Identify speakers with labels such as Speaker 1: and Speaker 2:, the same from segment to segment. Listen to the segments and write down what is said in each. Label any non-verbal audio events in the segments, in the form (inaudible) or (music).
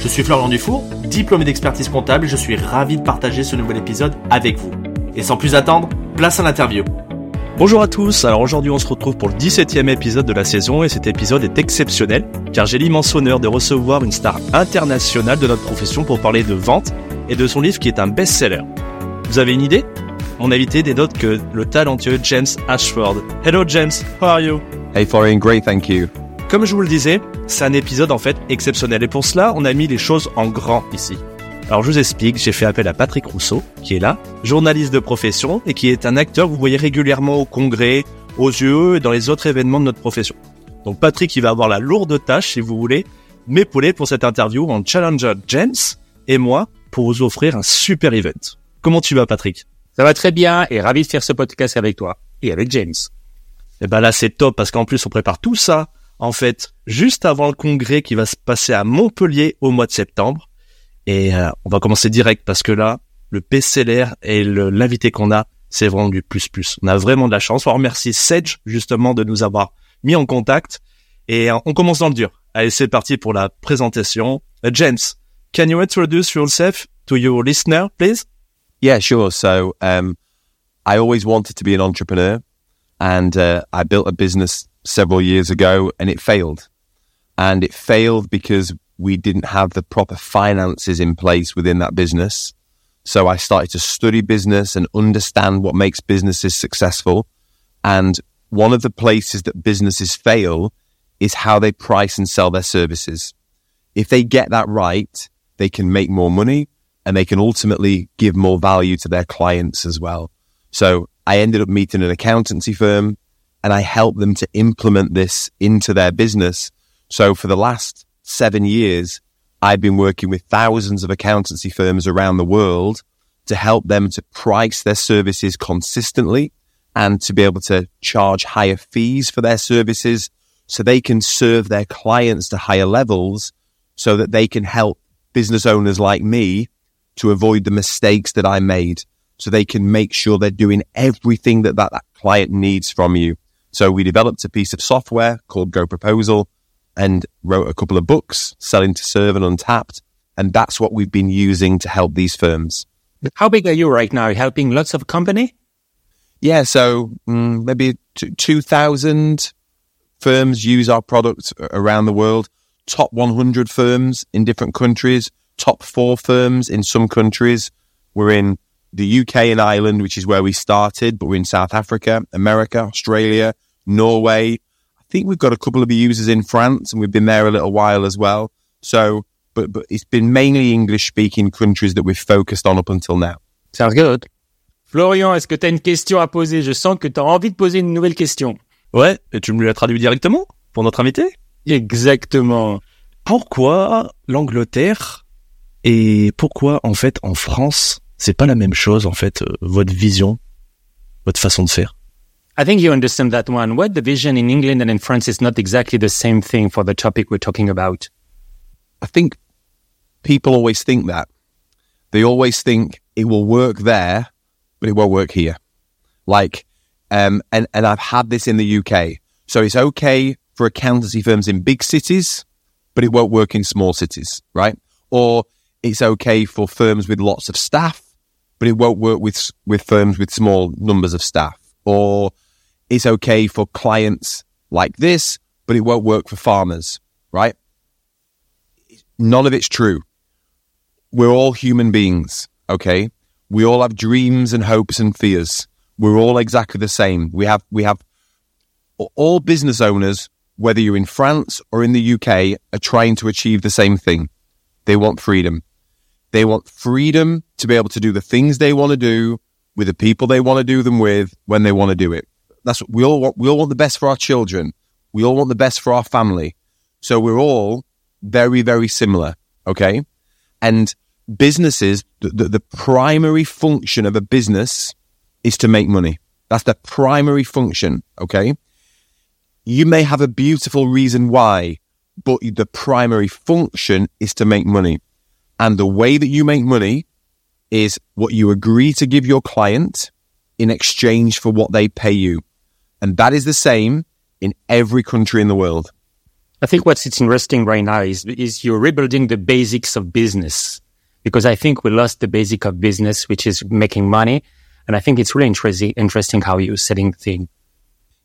Speaker 1: Je suis Florian Dufour, diplômé d'expertise comptable et je suis ravi de partager ce nouvel épisode avec vous. Et sans plus attendre, place à l'interview.
Speaker 2: Bonjour à tous, alors aujourd'hui on se retrouve pour le 17e épisode de la saison et cet épisode est exceptionnel car j'ai l'immense honneur de recevoir une star internationale de notre profession pour parler de vente et de son livre qui est un best-seller. Vous avez une idée? Mon invité n'est d'autre que le talentueux James Ashford. Hello James, how are you?
Speaker 3: Hey Florian, great, thank you.
Speaker 2: Comme je vous le disais, c'est un épisode en fait exceptionnel et pour cela on a mis les choses en grand ici. Alors je vous explique, j'ai fait appel à Patrick Rousseau, qui est là, journaliste de profession et qui est un acteur que vous voyez régulièrement au congrès, aux yeux et dans les autres événements de notre profession. Donc Patrick, il va avoir la lourde tâche, si vous voulez, m'épauler pour cette interview en Challenger James et moi pour vous offrir un super event. Comment tu vas Patrick?
Speaker 4: Ça va très bien et ravi de faire ce podcast avec toi et avec James.
Speaker 2: Eh ben là c'est top parce qu'en plus on prépare tout ça en fait juste avant le congrès qui va se passer à Montpellier au mois de septembre. Et euh, on va commencer direct parce que là, le PCLR et l'invité qu'on a, c'est vraiment du plus plus. On a vraiment de la chance. On remercie Sedge justement de nous avoir mis en contact. Et euh, on commence dans le dur. Allez, c'est parti pour la présentation. Uh, James, can you introduce yourself to your listener, please?
Speaker 3: Yeah, sure. So, um, I always wanted to be an entrepreneur and uh, I built a business several years ago and it failed. And it failed because we didn't have the proper finances in place within that business. So I started to study business and understand what makes businesses successful. And one of the places that businesses fail is how they price and sell their services. If they get that right, they can make more money and they can ultimately give more value to their clients as well. So I ended up meeting an accountancy firm and I help them to implement this into their business. So for the last seven years, I've been working with thousands of accountancy firms around the world to help them to price their services consistently and to be able to charge higher fees for their services so they can serve their clients to higher levels so that they can help business owners like me to avoid the mistakes that I made so they can make sure they're doing everything that that, that client needs from you. So we developed a piece of software called GoProposal and wrote a couple of books, Selling to Serve and Untapped. And that's what we've been using to help these firms.
Speaker 4: How big are you right now? Helping lots of company?
Speaker 3: Yeah. So mm, maybe 2000 firms use our product around the world. Top 100 firms in different countries, top four firms in some countries. We're in the UK and Ireland, which is where we started, but we're in South Africa, America, Australia, Norway, I think we've got a couple of users in France and we've been there a little while as well. So, but, but it's been mainly English speaking countries that we've focused on up until now.
Speaker 4: Sounds good. Florian, est-ce que tu as une question à poser? Je sens que tu as envie de poser une nouvelle question.
Speaker 2: Ouais, et tu me la traduis directement pour notre invité?
Speaker 4: Exactement.
Speaker 2: Pourquoi l'Angleterre et pourquoi en fait en France, c'est pas la même chose en fait, euh, votre vision, votre façon de faire?
Speaker 4: I think you understand that one. What the vision in England and in France is not exactly the same thing for the topic we're talking about.
Speaker 3: I think people always think that. They always think it will work there, but it won't work here. Like, um, and, and I've had this in the UK. So it's okay for accountancy firms in big cities, but it won't work in small cities, right? Or it's okay for firms with lots of staff, but it won't work with, with firms with small numbers of staff. Or it's okay for clients like this, but it won't work for farmers, right? None of it's true. We're all human beings, okay? We all have dreams and hopes and fears. We're all exactly the same. We have, we have all business owners, whether you're in France or in the UK, are trying to achieve the same thing. They want freedom. They want freedom to be able to do the things they want to do with the people they want to do them with when they want to do it. That's what we all want. We all want the best for our children. We all want the best for our family. So we're all very, very similar. Okay. And businesses, the, the, the primary function of a business is to make money. That's the primary function. Okay. You may have a beautiful reason why, but the primary function is to make money. And the way that you make money is what you agree to give your client in exchange for what they pay you. And that is the same in every country in the world.
Speaker 4: I think what's interesting right now is, is you're rebuilding the basics of business because I think we lost the basic of business, which is making money. And I think it's really interesting, interesting how you're setting the thing.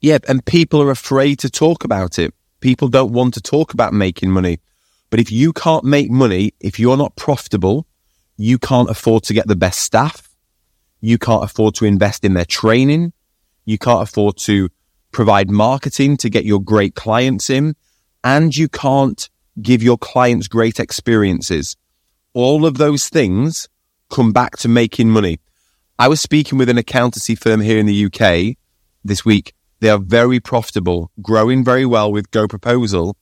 Speaker 3: Yeah. And people are afraid to talk about it. People don't want to talk about making money. But if you can't make money, if you're not profitable, you can't afford to get the best staff. You can't afford to invest in their training. You can't afford to provide marketing to get your great clients in. And you can't give your clients great experiences. All of those things come back to making money. I was speaking with an accountancy firm here in the UK this week. They are very profitable, growing very well with GoProposal,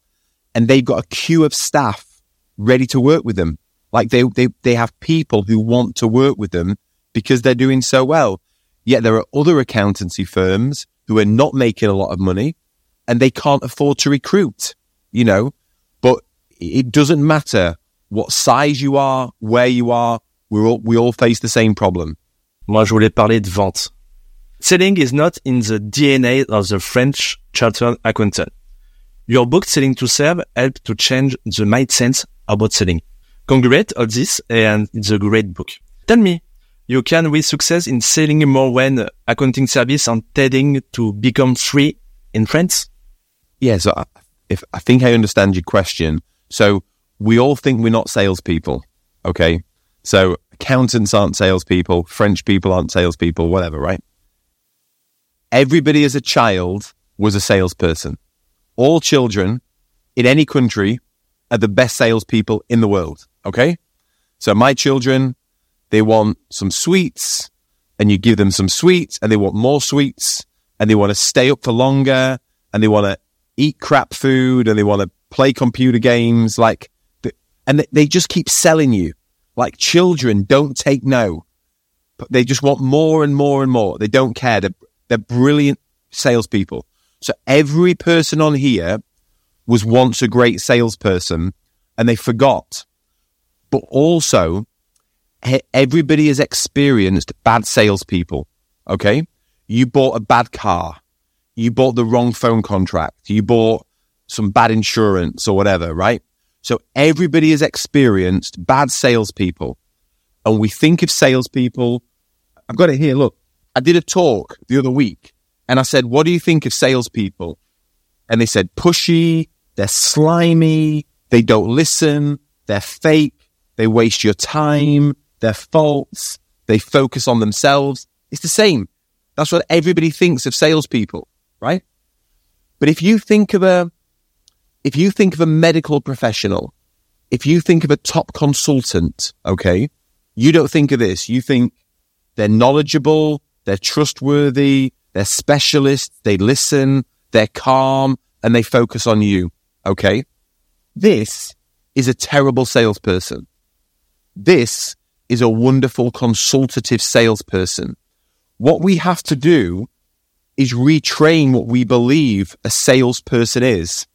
Speaker 3: and they've got a queue of staff ready to work with them. Like they, they, they have people who want to work with them because they're doing so well. Yet there are other accountancy firms who are not making a lot of money and they can't afford to recruit, you know, but it doesn't matter what size you are, where you are. We all, we all face the same problem.
Speaker 2: Moi, je voulais parler de vente. Selling is not in the DNA of the French chartered accountant. Your book Selling to Serve helped to change the mindset about selling. Congrats on this and it's a great book. Tell me, you can with success in selling more when accounting service are tending to become free in France?
Speaker 3: Yeah, so I, if I think I understand your question. So we all think we're not salespeople. Okay. So accountants aren't salespeople. French people aren't salespeople, whatever, right? Everybody as a child was a salesperson. All children in any country are the best salespeople in the world. Okay. So my children, they want some sweets and you give them some sweets and they want more sweets and they want to stay up for longer and they want to eat crap food and they want to play computer games. Like, and they just keep selling you. Like children don't take no. They just want more and more and more. They don't care. They're, they're brilliant salespeople. So every person on here was once a great salesperson and they forgot. But also, everybody has experienced bad salespeople. Okay. You bought a bad car. You bought the wrong phone contract. You bought some bad insurance or whatever, right? So everybody has experienced bad salespeople. And we think of salespeople. I've got it here. Look, I did a talk the other week and I said, what do you think of salespeople? And they said, pushy, they're slimy, they don't listen, they're fake, they waste your time, they're false, they focus on themselves. It's the same. That's what everybody thinks of salespeople, right? But if you think of a if you think of a medical professional, if you think of a top consultant, okay, you don't think of this. You think they're knowledgeable, they're trustworthy, they're specialists, they listen, they're calm, and they focus on you. Okay. This is a terrible salesperson. This is a wonderful consultative salesperson. What we have to do is retrain what we believe a salesperson is.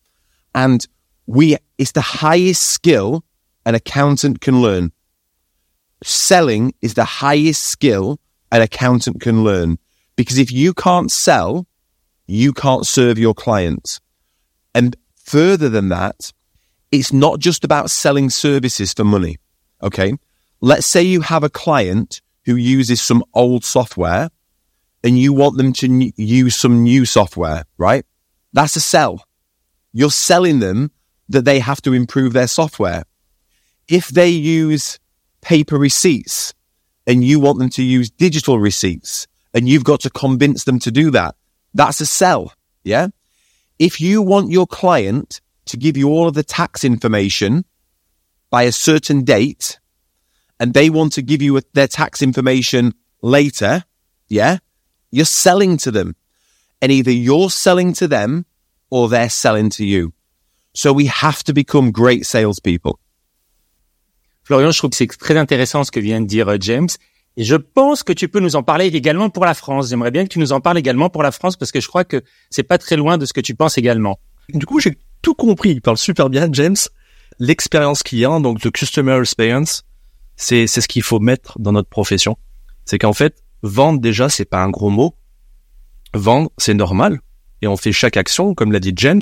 Speaker 3: And we, it's the highest skill an accountant can learn. Selling is the highest skill an accountant can learn. Because if you can't sell, you can't serve your clients. And further than that, it's not just about selling services for money. Okay. Let's say you have a client who uses some old software and you want them to n- use some new software, right? That's a sell. You're selling them that they have to improve their software. If they use paper receipts and you want them to use digital receipts and you've got to convince them to do that, that's a sell. Yeah. If you want your client to give you all of the tax information by a certain date and they want to give you their tax information later, yeah, you're selling to them. And either you're selling to them or they're selling to you. So we have to become great salespeople.
Speaker 4: Florian, je trouve que c'est très intéressant ce que vient de dire euh, James. Et je pense que tu peux nous en parler également pour la France. J'aimerais bien que tu nous en parles également pour la France parce que je crois que c'est pas très loin de ce que tu penses également.
Speaker 2: Du coup, j'ai tout compris. Il parle super bien, James. L'expérience client, donc the customer experience, c'est c'est ce qu'il faut mettre dans notre profession. C'est qu'en fait, vendre déjà, c'est pas un gros mot. Vendre, c'est normal. Et on fait chaque action, comme l'a dit James.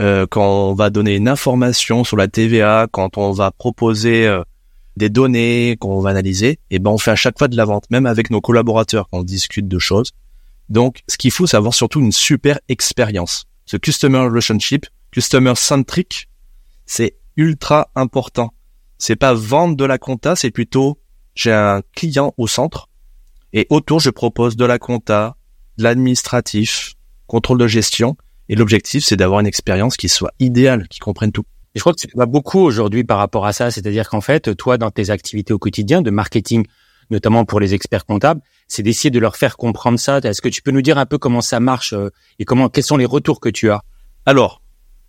Speaker 2: Euh, quand on va donner une information sur la TVA, quand on va proposer euh, des données qu'on va analyser, et eh ben on fait à chaque fois de la vente, même avec nos collaborateurs quand on discute de choses. Donc, ce qu'il faut, c'est avoir surtout une super expérience. Ce customer relationship, customer centric, c'est ultra important. C'est pas vendre de la compta, c'est plutôt j'ai un client au centre et autour je propose de la compta, de l'administratif, contrôle de gestion et l'objectif c'est d'avoir une expérience qui soit idéale, qui comprenne tout.
Speaker 4: Je crois que tu vas beaucoup aujourd'hui par rapport à ça, c'est-à-dire qu'en fait, toi, dans tes activités au quotidien de marketing, notamment pour les experts comptables, c'est d'essayer de leur faire comprendre ça. Est-ce que tu peux nous dire un peu comment ça marche euh, et comment, quels sont les retours que tu as?
Speaker 2: Alors,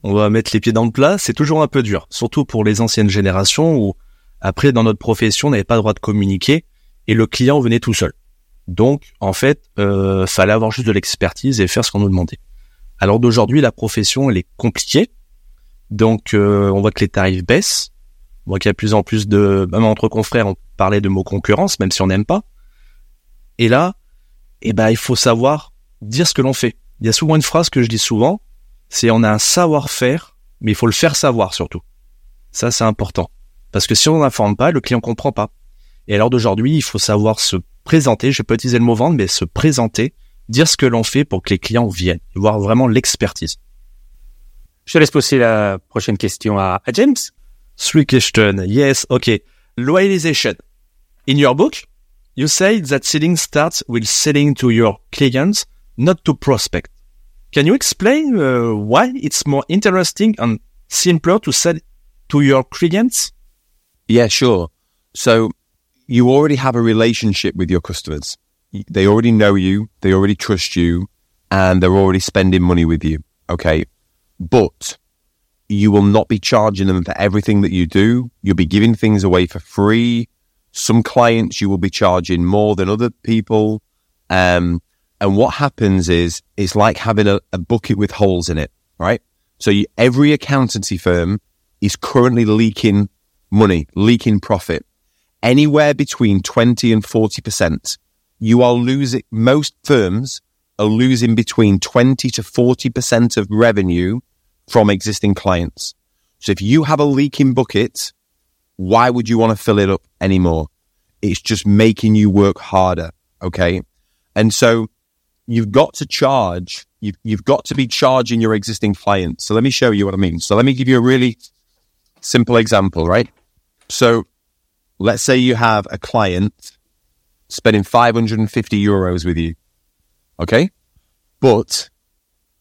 Speaker 2: on va mettre les pieds dans le plat. C'est toujours un peu dur, surtout pour les anciennes générations où après, dans notre profession, on n'avait pas le droit de communiquer et le client venait tout seul. Donc, en fait, euh, fallait avoir juste de l'expertise et faire ce qu'on nous demandait. Alors d'aujourd'hui, la profession, elle est compliquée donc, euh, on voit que les tarifs baissent. On voit qu'il y a de plus en plus de, même entre confrères, on parlait de mots concurrence, même si on n'aime pas. Et là, eh ben, il faut savoir dire ce que l'on fait. Il y a souvent une phrase que je dis souvent, c'est on a un savoir-faire, mais il faut le faire savoir surtout. Ça, c'est important. Parce que si on n'informe pas, le client comprend pas. Et alors d'aujourd'hui, il faut savoir se présenter, je pas utiliser le mot vendre, mais se présenter, dire ce que l'on fait pour que les clients viennent, voir vraiment l'expertise.
Speaker 4: Je te laisse poser la prochaine question à, à James.
Speaker 2: Three questions. Yes, okay. Loyalization. In your book, you say that selling starts with selling to your clients, not to prospect. Can you explain uh, why it's more interesting and simpler to sell to your clients?
Speaker 3: Yeah, sure. So you already have a relationship with your customers. They already know you, they already trust you, and they're already spending money with you. Okay but you will not be charging them for everything that you do. You'll be giving things away for free. Some clients you will be charging more than other people. Um, and what happens is it's like having a, a bucket with holes in it, right? So you, every accountancy firm is currently leaking money, leaking profit anywhere between 20 and 40%. You are losing, most firms are losing between 20 to 40% of revenue from existing clients. So if you have a leaking bucket, why would you want to fill it up anymore? It's just making you work harder. Okay. And so you've got to charge, you've, you've got to be charging your existing clients. So let me show you what I mean. So let me give you a really simple example, right? So let's say you have a client spending 550 euros with you. Okay. But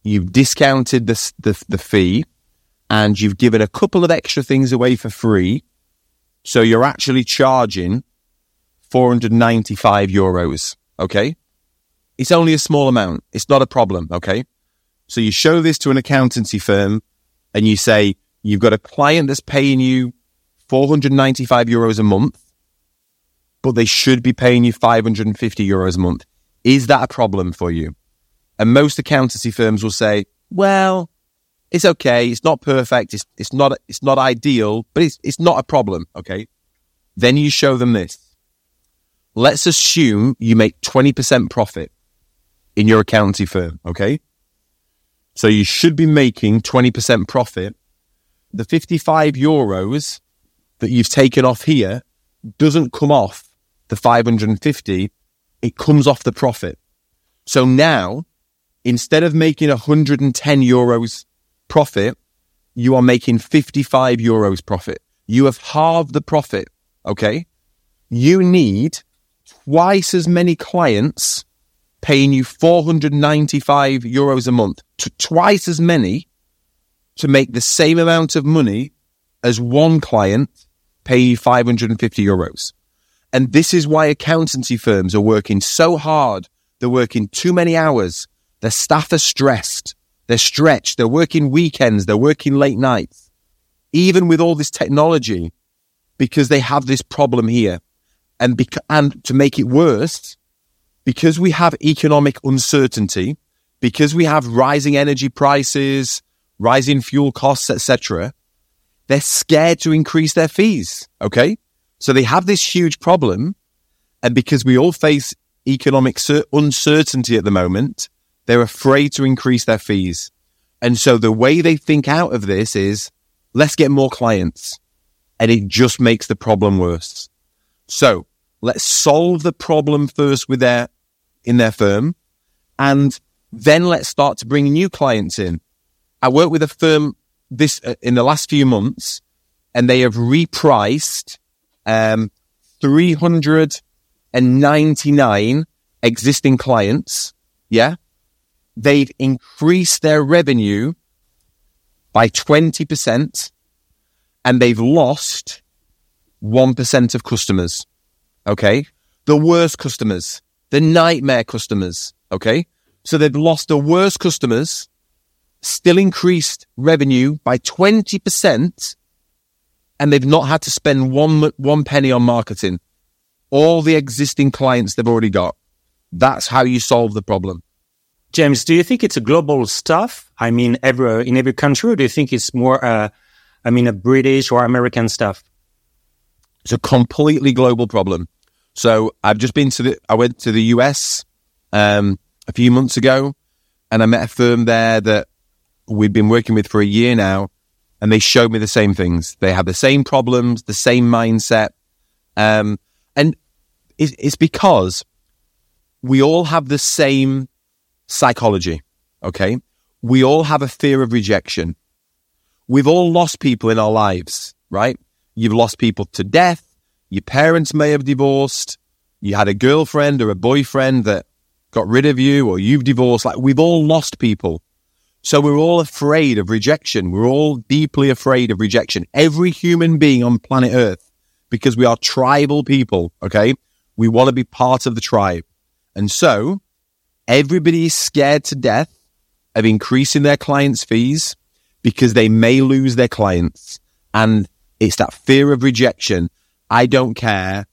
Speaker 3: you've discounted the, the, the fee and you've given a couple of extra things away for free. So you're actually charging 495 euros. Okay. It's only a small amount. It's not a problem. Okay. So you show this to an accountancy firm and you say, you've got a client that's paying you 495 euros a month, but they should be paying you 550 euros a month. Is that a problem for you? And most accountancy firms will say, well, it's okay. It's not perfect. It's, it's not, it's not ideal, but it's, it's not a problem. Okay. Then you show them this. Let's assume you make 20% profit in your accountancy firm. Okay. So you should be making 20% profit. The 55 euros that you've taken off here doesn't come off the 550. It comes off the profit. So now instead of making 110 euros profit, you are making 55 euros profit. You have halved the profit. Okay. You need twice as many clients paying you 495 euros a month to twice as many to make the same amount of money as one client paying you 550 euros. And this is why accountancy firms are working so hard. They're working too many hours their staff are stressed. They're stretched. They're working weekends. They're working late nights. Even with all this technology, because they have this problem here. And, and to make it worse, because we have economic uncertainty, because we have rising energy prices, rising fuel costs, etc., they're scared to increase their fees. Okay. So they have this huge problem. And because we all face economic uncertainty at the moment, they're afraid to increase their fees. And so the way they think out of this is let's get more clients. And it just makes the problem worse. So let's solve the problem first with their, in their firm. And then let's start to bring new clients in. I work with a firm this uh, in the last few months, and they have repriced um, 399 existing clients. Yeah, they've increased their revenue by 20% and they've lost 1% of customers. Okay. The worst customers, the nightmare customers. Okay. So they've lost the worst customers still increased revenue by 20% and they've not had to spend one, one penny on marketing. All the existing clients they've already got. That's how you solve the problem.
Speaker 4: James, do you think it's a global stuff? I mean, every, in every country, or do you think it's more, uh, I mean, a British or American stuff?
Speaker 3: It's a completely global problem. So I've just been to the, I went to the US, um, a few months ago and I met a firm there that we've been working with for a year now, and they showed me the same things. They have the same problems, the same mindset. Um, and it's, it's because we all have the same psychology. Okay. We all have a fear of rejection. We've all lost people in our lives, right? You've lost people to death. Your parents may have divorced. You had a girlfriend or a boyfriend that got rid of you or you've divorced. Like we've all lost people. So we're all afraid of rejection. We're all deeply afraid of rejection. Every human being on planet Earth, because we are tribal people. Okay. We want to be part of the tribe. And so everybody is scared to death of increasing their clients' fees because they may lose their clients. And it's that fear of rejection. I don't care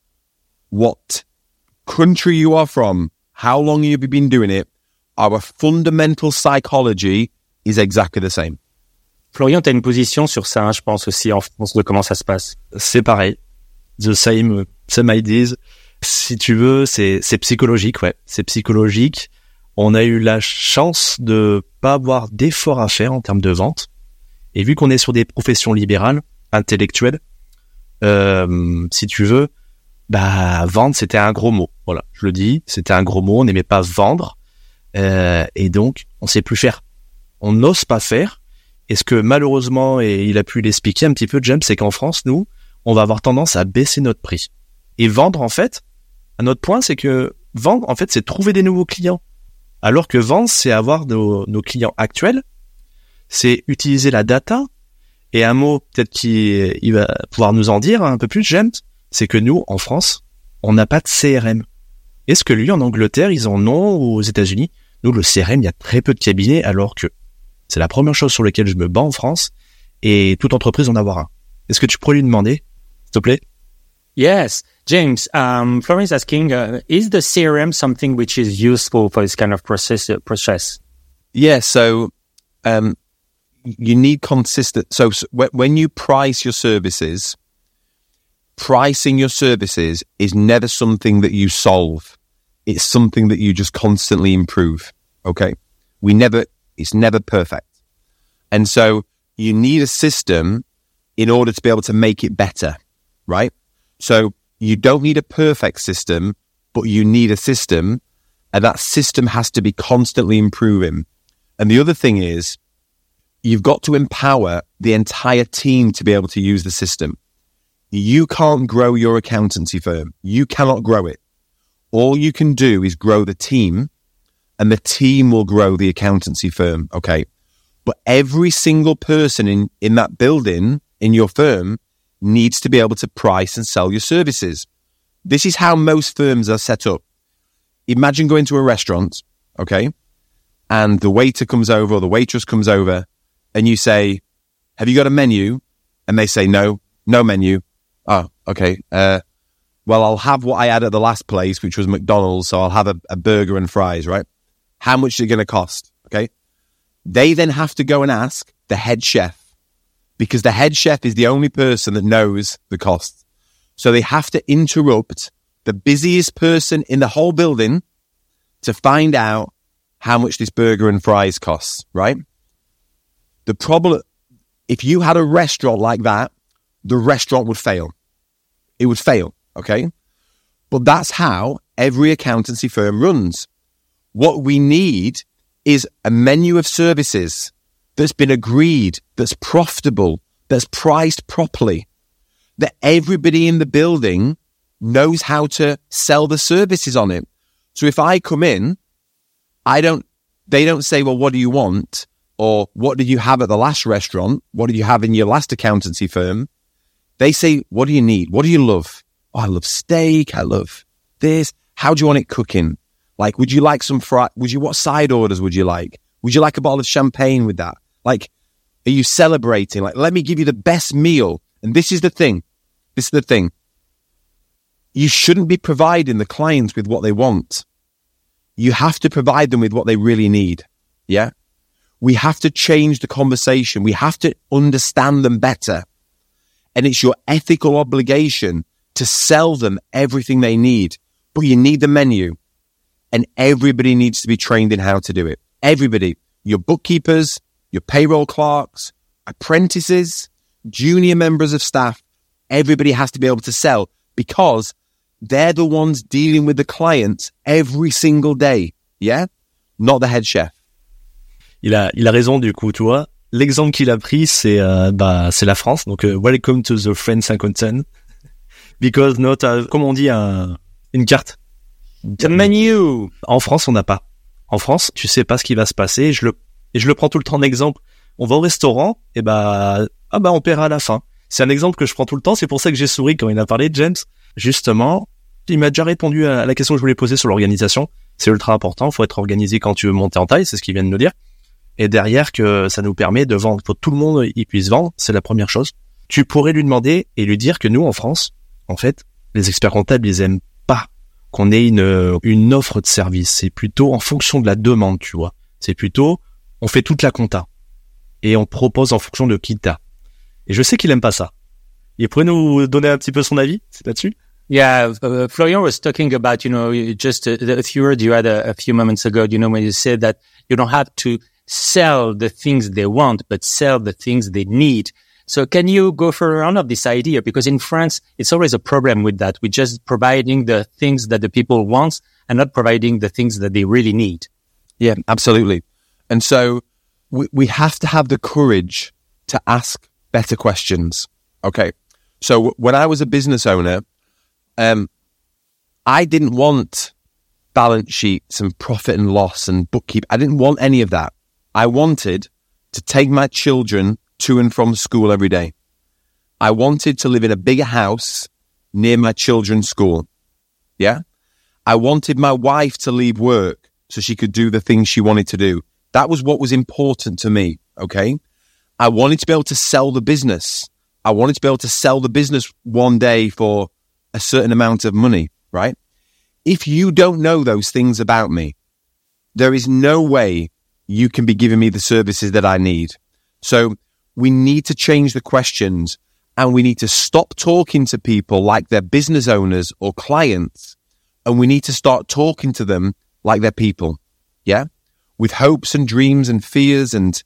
Speaker 3: what country you are from, how long you've been doing it. Our fundamental psychology is exactly the same.
Speaker 4: Florian, tu as une position sur ça, hein, je pense aussi en France, de comment ça se passe.
Speaker 2: C'est pareil. The same, uh, same ideas. Si tu veux, c'est, c'est psychologique, ouais. C'est psychologique. On a eu la chance de pas avoir d'efforts à faire en termes de vente. Et vu qu'on est sur des professions libérales, intellectuelles, euh, si tu veux, bah vendre c'était un gros mot. Voilà, je le dis, c'était un gros mot. On n'aimait pas vendre, euh, et donc on sait plus faire on n'ose pas faire. Et ce que malheureusement, et il a pu l'expliquer un petit peu, James, c'est qu'en France, nous, on va avoir tendance à baisser notre prix. Et vendre, en fait, un autre point, c'est que vendre, en fait, c'est trouver des nouveaux clients. Alors que vendre, c'est avoir nos, clients actuels, c'est utiliser la data. Et un mot, peut-être qu'il va pouvoir nous en dire un peu plus, James, c'est que nous, en France, on n'a pas de CRM. Est-ce que lui, en Angleterre, ils en ont, ou aux États-Unis? Nous, le CRM, il y a très peu de cabinets, alors que c'est la première chose sur laquelle je me bats en France et toute entreprise en avoir un. Est-ce que tu pourrais lui demander, s'il te plaît?
Speaker 4: Yes. James, um, Florian's asking, uh, is the CRM something which is useful for this kind of process? Process?
Speaker 3: Yeah. So, um, you need consistent. So, so when you price your services, pricing your services is never something that you solve. It's something that you just constantly improve. Okay. We never, it's never perfect. And so you need a system in order to be able to make it better, right? So you don't need a perfect system, but you need a system and that system has to be constantly improving. And the other thing is you've got to empower the entire team to be able to use the system. You can't grow your accountancy firm. You cannot grow it. All you can do is grow the team and the team will grow the accountancy firm. Okay. But every single person in, in that building in your firm needs to be able to price and sell your services. This is how most firms are set up. Imagine going to a restaurant. Okay. And the waiter comes over or the waitress comes over and you say, have you got a menu? And they say, no, no menu. Oh, okay. Uh, well, I'll have what I had at the last place, which was McDonald's. So I'll have a, a burger and fries, right? How much is it going to cost? Okay. They then have to go and ask the head chef because the head chef is the only person that knows the cost. So they have to interrupt the busiest person in the whole building to find out how much this burger and fries costs, right? The problem, if you had a restaurant like that, the restaurant would fail. It would fail, okay? But that's how every accountancy firm runs. What we need is a menu of services that's been agreed, that's profitable, that's priced properly, that everybody in the building knows how to sell the services on it. So if I come in, I don't, they don't say, well, what do you want? Or what did you have at the last restaurant? What did you have in your last accountancy firm? They say, what do you need? What do you love? Oh, I love steak. I love this. How do you want it cooking? Like, would you like some fry? Would you, what side orders would you like? Would you like a bottle of champagne with that? Like, are you celebrating? Like, let me give you the best meal. And this is the thing. This is the thing. You shouldn't be providing the clients with what they want. You have to provide them with what they really need. Yeah. We have to change the conversation. We have to understand them better. And it's your ethical obligation to sell them everything they need. But you need the menu and everybody needs to be trained in how to do it. Everybody, your bookkeepers, your payroll clerks, apprentices, junior members of staff, everybody has to be able to sell because they're the ones dealing with the clients every single day. Yeah? Not the head chef.
Speaker 2: Il a, il a raison du coup, tu vois. L'exemple qu'il a pris, c'est euh, bah, c'est la France. Donc, euh, welcome to the French accountant. (laughs) Because not, a, comme on dit, un, une carte.
Speaker 4: The menu.
Speaker 2: En France, on n'a pas. En France, tu sais pas ce qui va se passer. Je le, et je le prends tout le temps d'exemple. On va au restaurant, et bah, ah bah, on paiera à la fin. C'est un exemple que je prends tout le temps. C'est pour ça que j'ai souri quand il a parlé de James. Justement, il m'a déjà répondu à la question que je voulais poser sur l'organisation. C'est ultra important. Il faut être organisé quand tu veux monter en taille. C'est ce qu'il vient de nous dire. Et derrière, que ça nous permet de vendre. Pour tout le monde, il puisse vendre. C'est la première chose. Tu pourrais lui demander et lui dire que nous, en France, en fait, les experts comptables, ils aiment pas qu'on ait une offre de service. C'est plutôt en fonction de la demande, tu vois. C'est plutôt, on fait toute la compta. Et on propose en fonction de qui t'as. Et je sais qu'il aime pas ça. Il pourrait nous donner un petit peu son avis là-dessus?
Speaker 4: Yeah, uh, Florian was talking about, you know, just a, a few words you had a, a, few moments ago, you know, when you said that you don't have to sell the things they want, but sell the things they need. So can you go further on of this idea? Because in France, it's always a problem with that. We're just providing the things that the people want and not providing the things that they really need.
Speaker 3: Yeah, absolutely. And so we, we have to have the courage to ask better questions. Okay. So when I was a business owner, um, I didn't want balance sheets and profit and loss and bookkeep. I didn't want any of that. I wanted to take my children to and from school every day. I wanted to live in a bigger house near my children's school. Yeah. I wanted my wife to leave work so she could do the things she wanted to do. That was what was important to me. Okay. I wanted to be able to sell the business. I wanted to be able to sell the business one day for a certain amount of money, right? If you don't know those things about me, there is no way you can be giving me the services that I need. So we need to change the questions and we need to stop talking to people like they're business owners or clients. And we need to start talking to them like they're people. Yeah. With hopes and dreams and fears and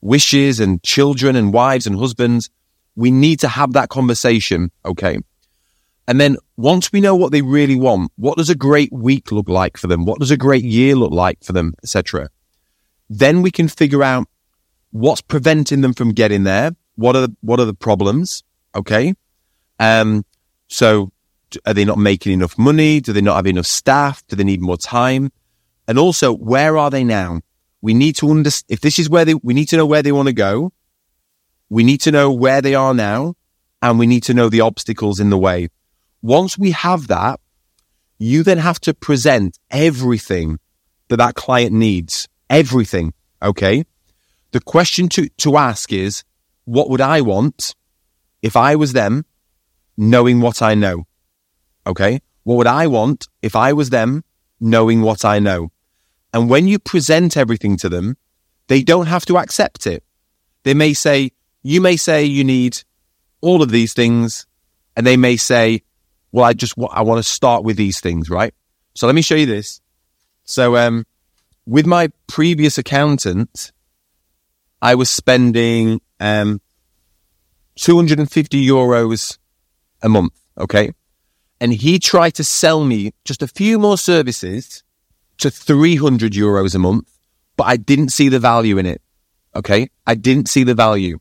Speaker 3: wishes and children and wives and husbands. We need to have that conversation. Okay. And then once we know what they really want, what does a great week look like for them? What does a great year look like for them, etc. Then we can figure out what's preventing them from getting there. What are the, what are the problems? Okay. Um, so are they not making enough money? Do they not have enough staff? Do they need more time? And also, where are they now? We need to understand if this is where they, we need to know where they want to go. We need to know where they are now and we need to know the obstacles in the way. Once we have that, you then have to present everything that that client needs. Everything. Okay. The question to, to ask is, what would I want if I was them? knowing what I know. Okay. What would I want if I was them knowing what I know? And when you present everything to them, they don't have to accept it. They may say, you may say you need all of these things. And they may say, well, I just, I want to start with these things, right? So let me show you this. So, um, with my previous accountant, I was spending, um, 250 euros a month. Okay. And he tried to sell me just a few more services to 300 euros a month, but I didn't see the value in it. Okay. I didn't see the value.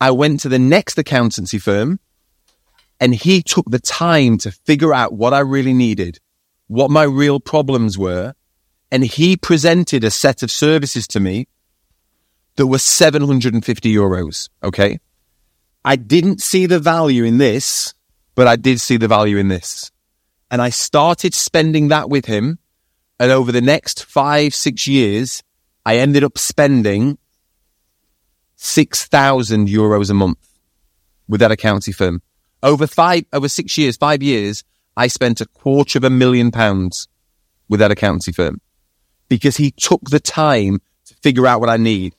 Speaker 3: I went to the next accountancy firm and he took the time to figure out what I really needed, what my real problems were. And he presented a set of services to me that were 750 euros. Okay. I didn't see the value in this, but I did see the value in this. And I started spending that with him. And over the next five, six years, I ended up spending 6,000 euros a month with that accounting firm. Over five, over six years, five years, I spent a quarter of a million pounds with that accounting firm because he took the time to figure out what I need.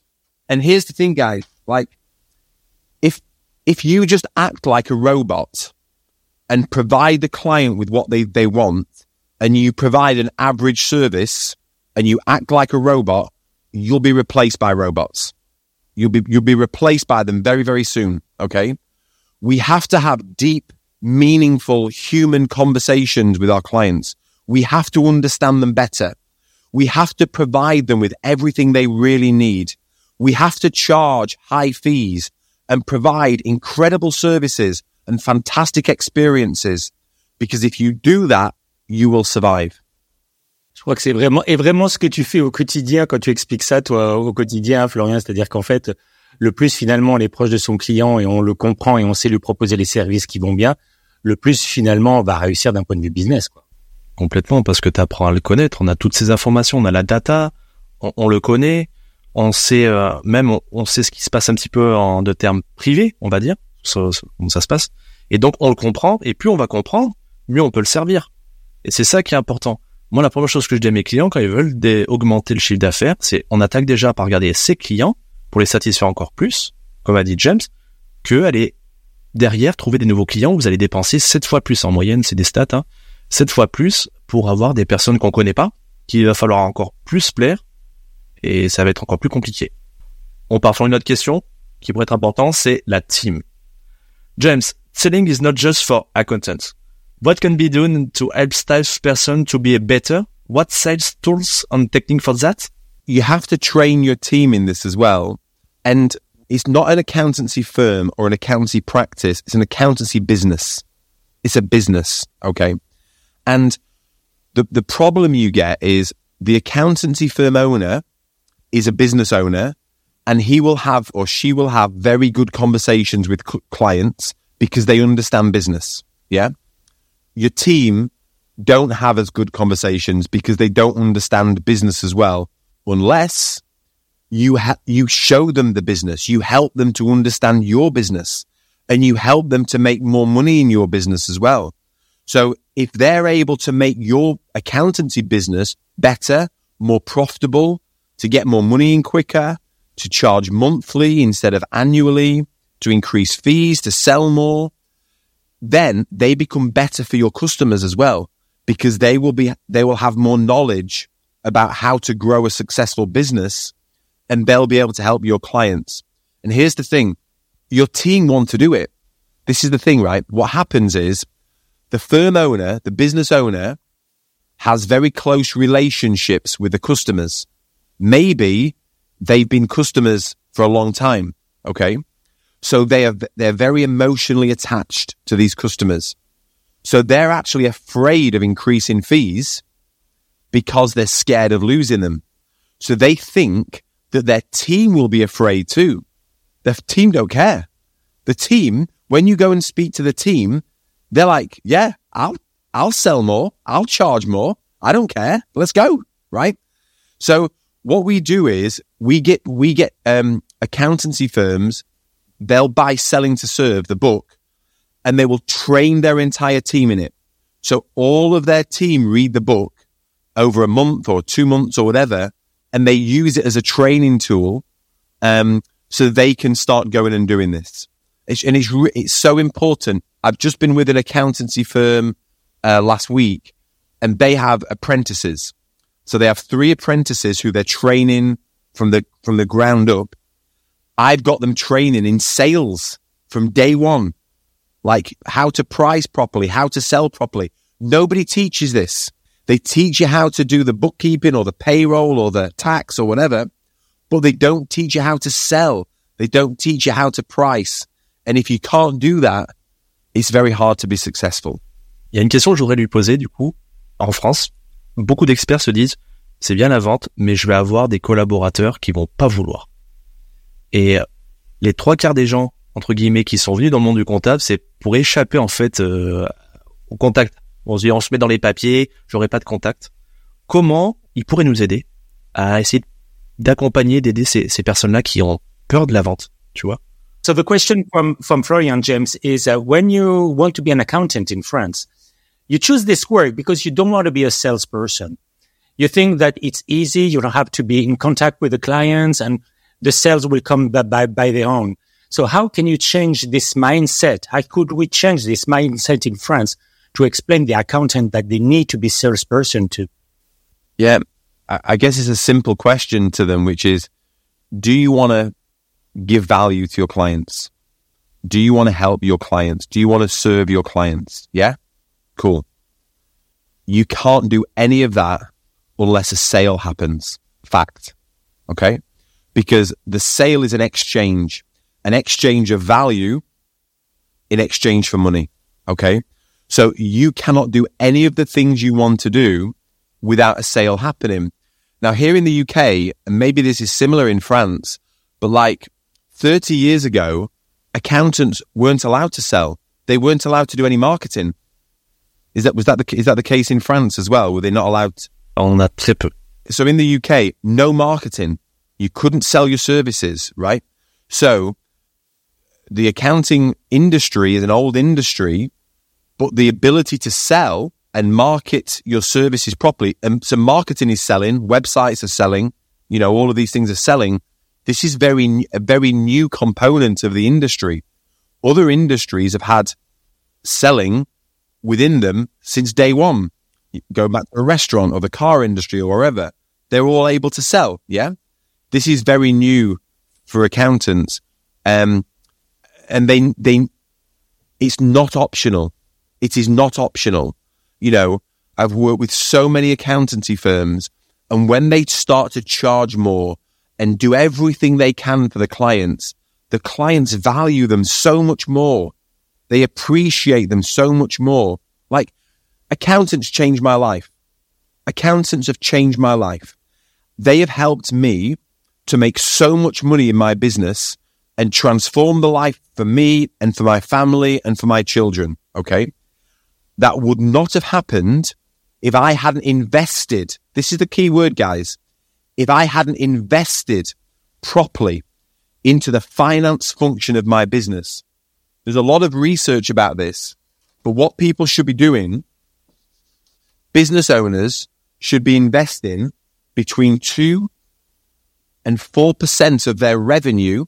Speaker 3: And here's the thing, guys, like if, if you just act like a robot and provide the client with what they, they want and you provide an average service and you act like a robot, you'll be replaced by robots. You'll be, you'll be replaced by them very, very soon. Okay. We have to have deep, meaningful human conversations with our clients. We have to understand them better. We have to provide them with everything they really need. We have to charge high fees and provide incredible services and fantastic experiences. Because if you do that, you will survive.
Speaker 4: Je crois que c'est vraiment et vraiment ce que tu fais au quotidien quand tu expliques ça toi au quotidien Florian, c'est-à-dire qu'en fait le plus finalement on est proche de son client et on le comprend et on sait lui proposer les services qui vont bien, le plus finalement on va réussir d'un point de vue business quoi.
Speaker 2: Complètement parce que tu apprends à le connaître, on a toutes ces informations, on a la data, on, on le connaît, on sait euh, même on, on, sait ce qui se passe un petit peu en de termes privés, on va dire, comment ça, ça se passe. Et donc on le comprend et plus on va comprendre, mieux on peut le servir. Et c'est ça qui est important. Moi, la première chose que je dis à mes clients quand ils veulent augmenter le chiffre d'affaires, c'est on attaque déjà par regarder ses clients pour les satisfaire encore plus, comme a dit James, que aller derrière trouver des nouveaux clients où vous allez dépenser sept fois plus en moyenne, c'est des stats, hein, sept fois plus pour avoir des personnes qu'on connaît pas, qu'il va falloir encore plus plaire, et ça va être encore plus compliqué. On part sur une autre question qui pourrait être importante, c'est la team. James, selling is not just for accountants. What can be done to help salesperson to be a better? What sales tools and technique for that?
Speaker 3: You have to train your team in this as well. And it's not an accountancy firm or an accountancy practice. It's an accountancy business. It's a business. Okay. And the, the problem you get is the accountancy firm owner is a business owner and he will have or she will have very good conversations with cl- clients because they understand business. Yeah your team don't have as good conversations because they don't understand business as well, unless you ha- you show them the business, you help them to understand your business, and you help them to make more money in your business as well. So if they're able to make your accountancy business better, more profitable, to get more money in quicker, to charge monthly instead of annually, to increase fees, to sell more, then they become better for your customers as well because they will be, they will have more knowledge about how to grow a successful business and they'll be able to help your clients. And here's the thing. Your team want to do it. This is the thing, right? What happens is the firm owner, the business owner has very close relationships with the customers. Maybe they've been customers for a long time. Okay. So they are, they're very emotionally attached to these customers. So they're actually afraid of increasing fees because they're scared of losing them. So they think that their team will be afraid too. The team don't care. The team, when you go and speak to the team, they're like, yeah, I'll, I'll sell more. I'll charge more. I don't care. Let's go. Right. So what we do is we get, we get, um, accountancy firms they'll buy selling to serve the book and they will train their entire team in it. So all of their team read the book over a month or two months or whatever, and they use it as a training tool, um, so they can start going and doing this. It's, and it's, re- it's so important. I've just been with an accountancy firm, uh, last week and they have apprentices. So they have three apprentices who they're training from the, from the ground up. I've got them training in sales from day one, like how to price properly, how to sell properly. Nobody teaches this. They teach you how to do the bookkeeping or the payroll or the tax or whatever, but they don't teach you how to sell. They don't teach you how to price. And if you can't do that, it's very hard to be successful.
Speaker 2: Il y a une question que je voudrais lui poser du coup. En France, beaucoup d'experts se disent c'est bien la vente, mais je vais avoir des collaborateurs qui vont pas vouloir. Et les trois quarts des gens entre guillemets qui sont venus dans le monde du comptable, c'est pour échapper en fait euh, au contact. On se dit on se met dans les papiers, j'aurai pas de contact. Comment ils pourraient nous aider à essayer d'accompagner, d'aider ces, ces personnes-là qui ont peur de la vente, tu vois?
Speaker 4: So the question from, from Florian James is uh, when you want to be an accountant in France, you choose this work because you don't want to be a salesperson. You think that it's easy. You don't have to be in contact with the clients and the sales will come by, by, by their own. So how can you change this mindset? How could we change this mindset in France to explain the accountant that they need to be salesperson to?
Speaker 3: Yeah, I guess it's a simple question to them, which is, do you want to give value to your clients? Do you want to help your clients? Do you want to serve your clients? Yeah? Cool. You can't do any of that unless a sale happens. Fact. Okay? Because the sale is an exchange, an exchange of value in exchange for money. Okay? So you cannot do any of the things you want to do without a sale happening. Now, here in the UK, and maybe this is similar in France, but like 30 years ago, accountants weren't allowed to sell. They weren't allowed to do any marketing. Is that was that the is that the case in France as well? Were they not allowed?
Speaker 2: On très peu.
Speaker 3: So in the UK, no marketing. You couldn't sell your services, right? So the accounting industry is an old industry, but the ability to sell and market your services properly, and so marketing is selling, websites are selling, you know, all of these things are selling. This is very a very new component of the industry. Other industries have had selling within them since day one. go back to a restaurant or the car industry or wherever, they're all able to sell. Yeah. This is very new for accountants. Um, and they, they, it's not optional. It is not optional. You know, I've worked with so many accountancy firms and when they start to charge more and do everything they can for the clients, the clients value them so much more they appreciate them so much more. Like accountants changed my life. Accountants have changed my life. They have helped me to make so much money in my business and transform the life for me and for my family and for my children. Okay. That would not have happened if I hadn't invested. This is the key word, guys. If I hadn't invested properly into the finance function of my business, there's a lot of research about this, but what people should be doing, business owners should be investing between two and 4% of their revenue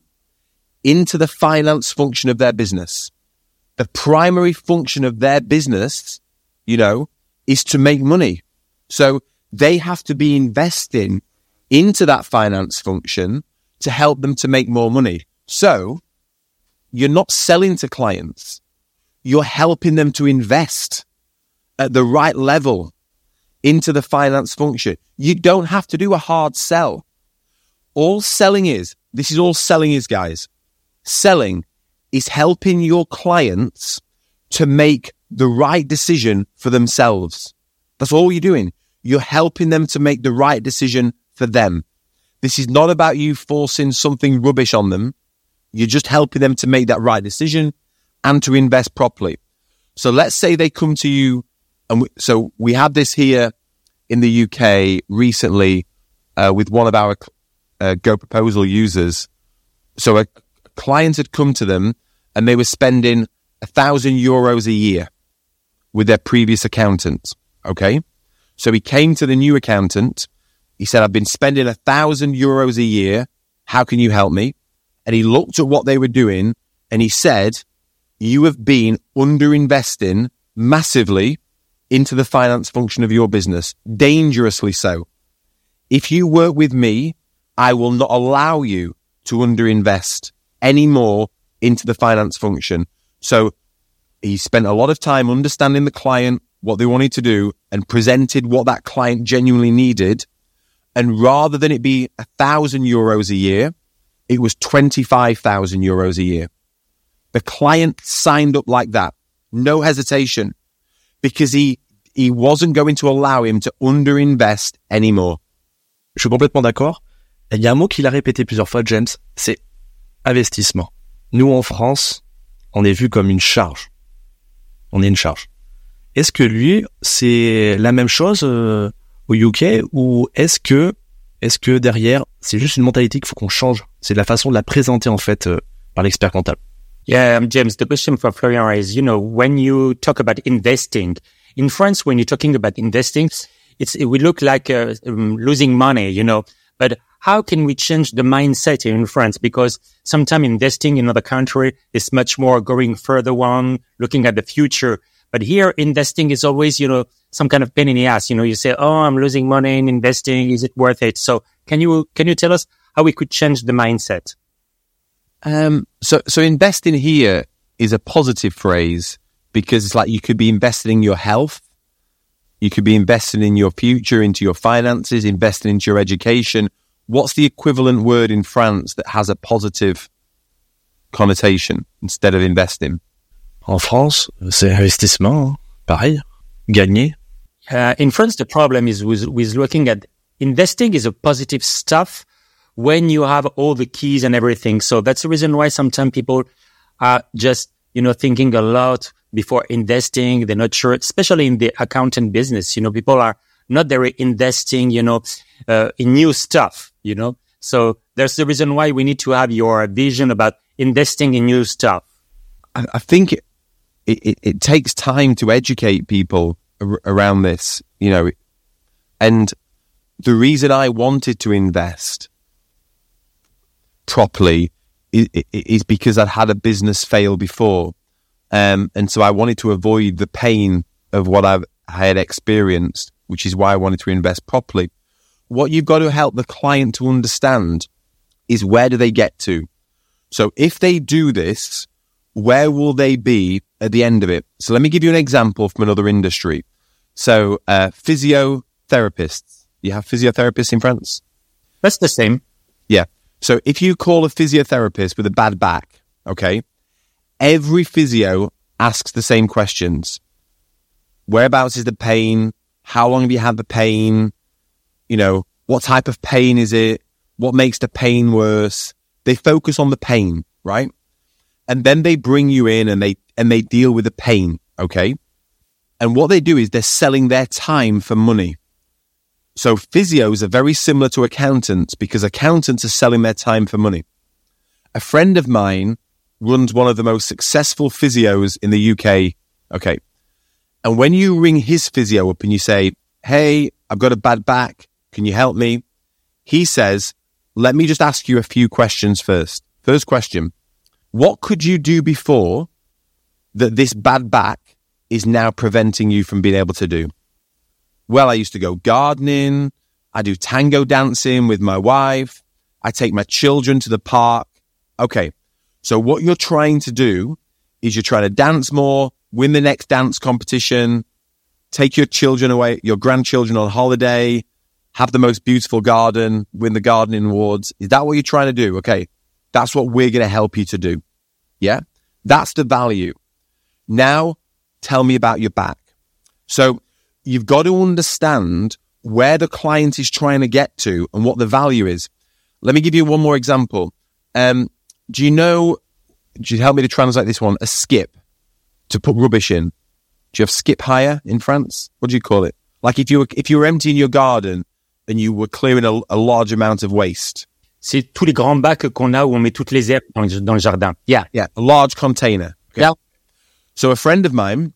Speaker 3: into the finance function of their business. The primary function of their business, you know, is to make money. So they have to be investing into that finance function to help them to make more money. So you're not selling to clients. You're helping them to invest at the right level into the finance function. You don't have to do a hard sell. All selling is, this is all selling is, guys. Selling is helping your clients to make the right decision for themselves. That's all you're doing. You're helping them to make the right decision for them. This is not about you forcing something rubbish on them. You're just helping them to make that right decision and to invest properly. So let's say they come to you and we, so we had this here in the UK recently uh, with one of our uh, GoProposal users. So a client had come to them and they were spending a thousand euros a year with their previous accountant. Okay. So he came to the new accountant. He said, I've been spending a thousand euros a year. How can you help me? And he looked at what they were doing and he said, you have been underinvesting massively into the finance function of your business, dangerously so. If you work with me, I will not allow you to underinvest any more into the finance function. So he spent a lot of time understanding the client, what they wanted to do and presented what that client genuinely needed. And rather than it be a thousand euros a year, it was 25,000 euros a year. The client signed up like that. No hesitation because he, he wasn't going to allow him to underinvest anymore.
Speaker 2: Je suis complètement d'accord. Il y a un mot qu'il a répété plusieurs fois, James, c'est investissement. Nous, en France, on est vu comme une charge. On est une charge. Est-ce que lui, c'est la même chose euh, au UK ou est-ce que, est-ce que derrière, c'est juste une mentalité qu'il faut qu'on change? C'est la façon de la présenter en fait euh, par l'expert comptable.
Speaker 4: Yeah, um, James, the question for Florian is, you know, when you talk about investing in France, when you're talking about investing, it's, it will look like uh, um, losing money, you know, but how can we change the mindset in France? Because sometimes investing in another country is much more going further on, looking at the future. But here investing is always, you know, some kind of pain in the ass. You know, you say, Oh, I'm losing money in investing. Is it worth it? So can you, can you tell us how we could change the mindset?
Speaker 3: Um, so, so investing here is a positive phrase because it's like you could be investing in your health. You could be investing in your future, into your finances, investing into your education. What's the equivalent word in France that has a positive connotation instead of investing?
Speaker 2: En France, c'est investissement, pareil, gagner.
Speaker 4: Uh, in France, the problem is with, with looking at investing is a positive stuff when you have all the keys and everything. So that's the reason why sometimes people are just, you know, thinking a lot before investing. They're not sure, especially in the accountant business. You know, people are not very investing, you know, uh, in new stuff, you know. So there's the reason why we need to have your vision about investing in new stuff.
Speaker 3: I, I think it, it, it, takes time to educate people ar- around this, you know, and the reason I wanted to invest properly is, because I'd had a business fail before. Um, and so I wanted to avoid the pain of what I've, I had experienced, which is why I wanted to invest properly. What you've got to help the client to understand is where do they get to? So if they do this, where will they be at the end of it? So let me give you an example from another industry. So, uh, physiotherapists. You have physiotherapists in France?
Speaker 4: That's the same.
Speaker 3: Yeah. So if you call a physiotherapist with a bad back, okay, every physio asks the same questions. Whereabouts is the pain? How long have you had the pain? You know, what type of pain is it? What makes the pain worse? They focus on the pain, right? And then they bring you in and they, and they deal with the pain, okay? And what they do is they're selling their time for money. So physios are very similar to accountants because accountants are selling their time for money. A friend of mine runs one of the most successful physios in the UK. Okay. And when you ring his physio up and you say, Hey, I've got a bad back. Can you help me? He says, let me just ask you a few questions first. First question. What could you do before that this bad back is now preventing you from being able to do? Well, I used to go gardening. I do tango dancing with my wife. I take my children to the park. Okay. So what you're trying to do is you're trying to dance more, win the next dance competition, take your children away, your grandchildren on holiday, have the most beautiful garden, win the gardening awards. Is that what you're trying to do? Okay. That's what we're going to help you to do. Yeah. That's the value. Now tell me about your back. So you've got to understand where the client is trying to get to and what the value is. Let me give you one more example. Um, do you know, do you help me to translate this one? A skip to put rubbish in. Do you have skip hire in France? What do you call it? Like if you were, if you were emptying your garden and you were clearing a, a large amount of waste.
Speaker 4: C'est tous les grands bacs qu'on a où on met toutes les herbes dans, dans le jardin. Yeah.
Speaker 3: Yeah. A large container. Okay.
Speaker 4: Yeah.
Speaker 3: So a friend of mine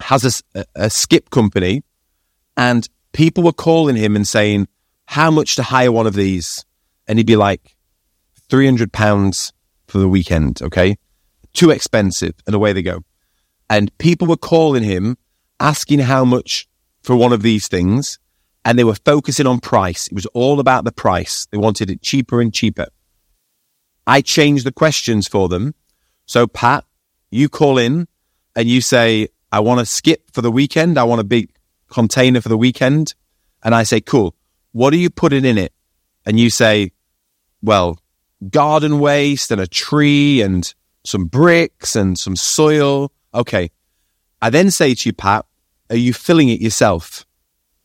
Speaker 3: has a, a skip company and people were calling him and saying, how much to hire one of these? And he'd be like, 300 pounds for the weekend. Okay. Too expensive. And away they go. And people were calling him asking how much for one of these things. And they were focusing on price. It was all about the price. They wanted it cheaper and cheaper. I changed the questions for them. So Pat, you call in and you say, I want to skip for the weekend. I want a big container for the weekend. And I say, cool. What are you putting in it? And you say, well, garden waste and a tree and some bricks and some soil. Okay. I then say to you, Pat, are you filling it yourself?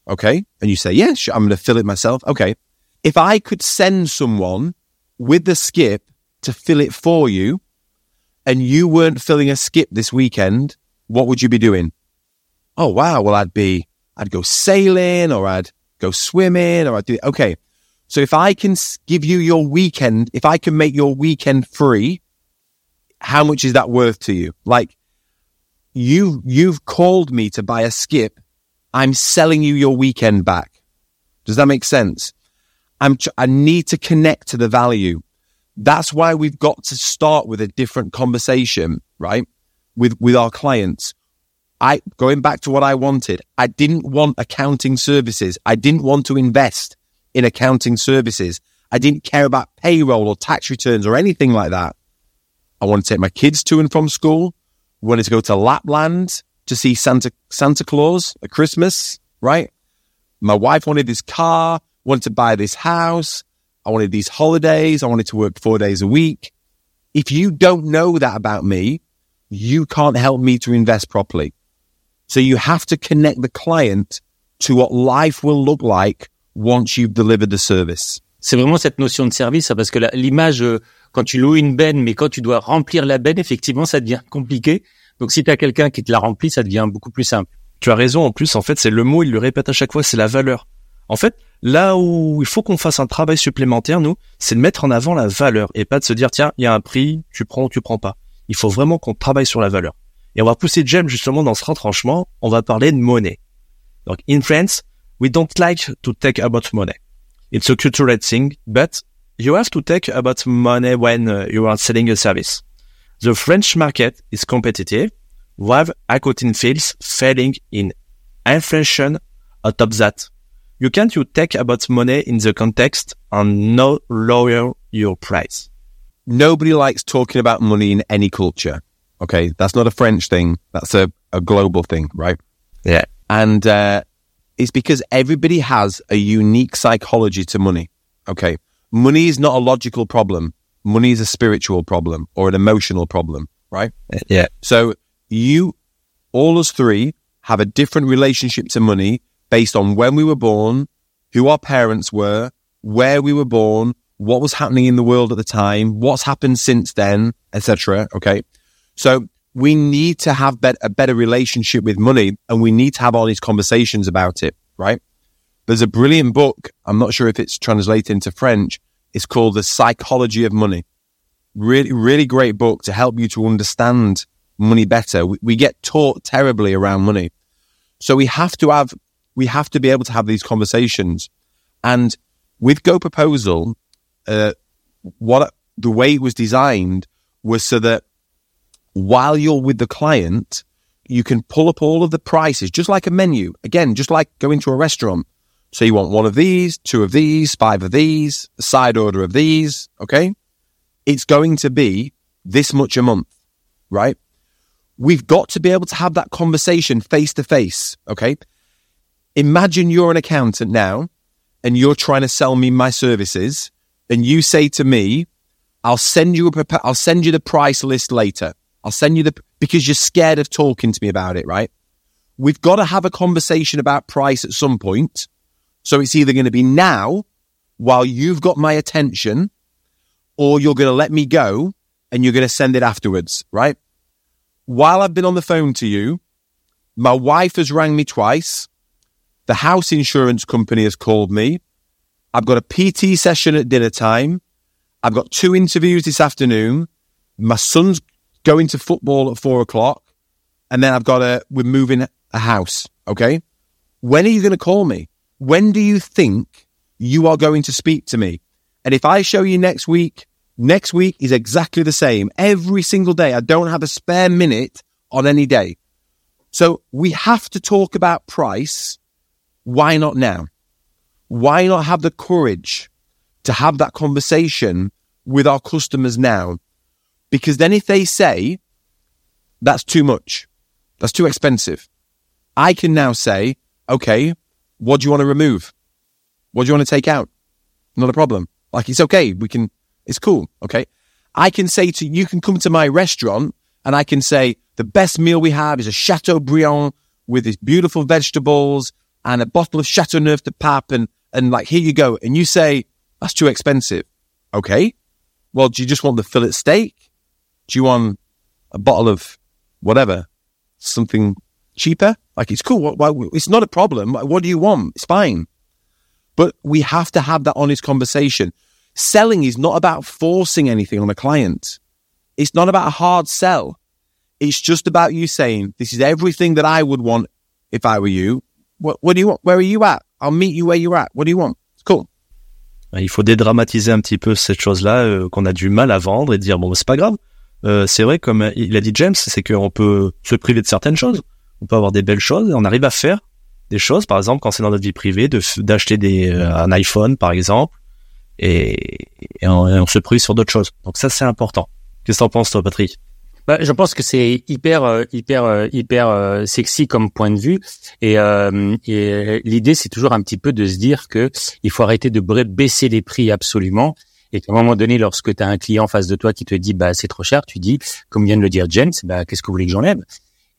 Speaker 3: Okay. And you say, yeah, sure, I'm going to fill it myself. Okay. If I could send someone with the skip to fill it for you and you weren't filling a skip this weekend, what would you be doing? Oh, wow. Well, I'd be, I'd go sailing or I'd go swimming or I'd do, okay. So if I can give you your weekend, if I can make your weekend free, how much is that worth to you? Like you, you've called me to buy a skip. I'm selling you your weekend back. Does that make sense? I'm, I need to connect to the value. That's why we've got to start with a different conversation, right? With, with our clients. I, going back to what I wanted, I didn't want accounting services. I didn't want to invest in accounting services. I didn't care about payroll or tax returns or anything like that. I wanted to take my kids to and from school. wanted to go to Lapland to see Santa, Santa Claus at Christmas, right? My wife wanted this car, wanted to buy this house. I wanted these holidays. I wanted to work four days a week. If you don't know that about me, you can't help me to invest properly. So you have to connect the client to what life will look like once you've delivered the service.
Speaker 4: C'est vraiment cette notion de service, parce que l'image, euh, quand tu loues une benne, mais quand tu dois remplir la benne, effectivement, ça devient compliqué. Donc si tu as quelqu'un qui te la remplit, ça devient beaucoup plus simple.
Speaker 2: Tu as raison, en plus, en fait, c'est le mot, il le répète à chaque fois, c'est la valeur. En fait, là où il faut qu'on fasse un travail supplémentaire, nous, c'est de mettre en avant la valeur et pas de se dire, tiens, il y a un prix, tu prends ou tu prends pas. Il faut vraiment qu'on travaille sur la valeur. Et on va pousser James justement dans ce retranchement, on va parler de monnaie. Donc, in France, we don't like to take about money. It's a cultural thing, but you have to take about money when uh, you are selling a service. The French market is competitive, with accounting fields failing in inflation atop that. You can't you take about money in the context and not lower your price.
Speaker 3: Nobody likes talking about money in any culture. Okay. That's not a French thing. That's a, a global thing, right?
Speaker 2: Yeah.
Speaker 3: And, uh, it's because everybody has a unique psychology to money. Okay. Money is not a logical problem. Money is a spiritual problem or an emotional problem, right?
Speaker 2: Uh, yeah.
Speaker 3: So you, all us three have a different relationship to money based on when we were born, who our parents were, where we were born, what was happening in the world at the time, what's happened since then, etc. Okay. So we need to have a better relationship with money and we need to have all these conversations about it, right? There's a brilliant book. I'm not sure if it's translated into French. It's called The Psychology of Money. Really, really great book to help you to understand money better. We, we get taught terribly around money. So we have to have, we have to be able to have these conversations. And with GoProposal, uh, what the way it was designed was so that while you're with the client, you can pull up all of the prices, just like a menu. Again, just like going to a restaurant. So you want one of these, two of these, five of these, a side order of these. Okay. It's going to be this much a month, right? We've got to be able to have that conversation face to face. Okay. Imagine you're an accountant now and you're trying to sell me my services and you say to me, I'll send you a, I'll send you the price list later. I'll send you the, because you're scared of talking to me about it, right? We've got to have a conversation about price at some point. So it's either going to be now while you've got my attention or you're going to let me go and you're going to send it afterwards, right? While I've been on the phone to you, my wife has rang me twice. The house insurance company has called me. I've got a PT session at dinner time. I've got two interviews this afternoon. My son's going to football at four o'clock. and then I've got a, we're moving a house. Okay. When are you going to call me? When do you think you are going to speak to me? And if I show you next week, next week is exactly the same every single day. I don't have a spare minute on any day. So we have to talk about price. Why not now? Why not have the courage to have that conversation with our customers now? Because then if they say, that's too much, that's too expensive, I can now say, okay, what do you want to remove? What do you want to take out? Not a problem. Like it's okay. We can, it's cool. Okay. I can say to you can come to my restaurant and I can say the best meal we have is a Chateaubriand with these beautiful vegetables and a bottle of Chateauneuf de Pape and, and like, here you go. And you say, that's too expensive. Okay. Well, do you just want the fillet steak? Do you want a bottle of whatever? Something cheaper? Like it's cool. it's not a problem. What do you want? It's fine. But we have to have that honest conversation. Selling is not about forcing anything on a client. It's not about a hard sell. It's just about you saying, this is everything that I would want if I were you. What, what do you want? Where are you at? I'll meet you where you're at. What do you want? It's cool.
Speaker 2: Il faut dédramatiser un petit peu cette chose-là euh, qu'on a du mal à vendre et dire bon c'est pas grave. Euh, c'est vrai comme il a dit James, c'est qu'on peut se priver de certaines choses. On peut avoir des belles choses et on arrive à faire des choses. Par exemple, quand c'est dans notre vie privée, d'acheter des euh, un iPhone par exemple, et, on, se prive sur d'autres choses. Donc ça c'est important. Qu'est-ce que t'en penses toi, Patrick?
Speaker 4: Bah, je pense que c'est hyper, euh, hyper, euh, hyper sexy comme point de vue. Et, euh, l'idée, c'est toujours un petit peu de se dire que il faut arrêter de baisser les prix absolument. Et qu'à un moment donné, lorsque tu as un client en face de toi qui te dit, bah c'est trop cher, tu dis, comme vient de le dire James, bah qu'est-ce que vous voulez que j'enlève?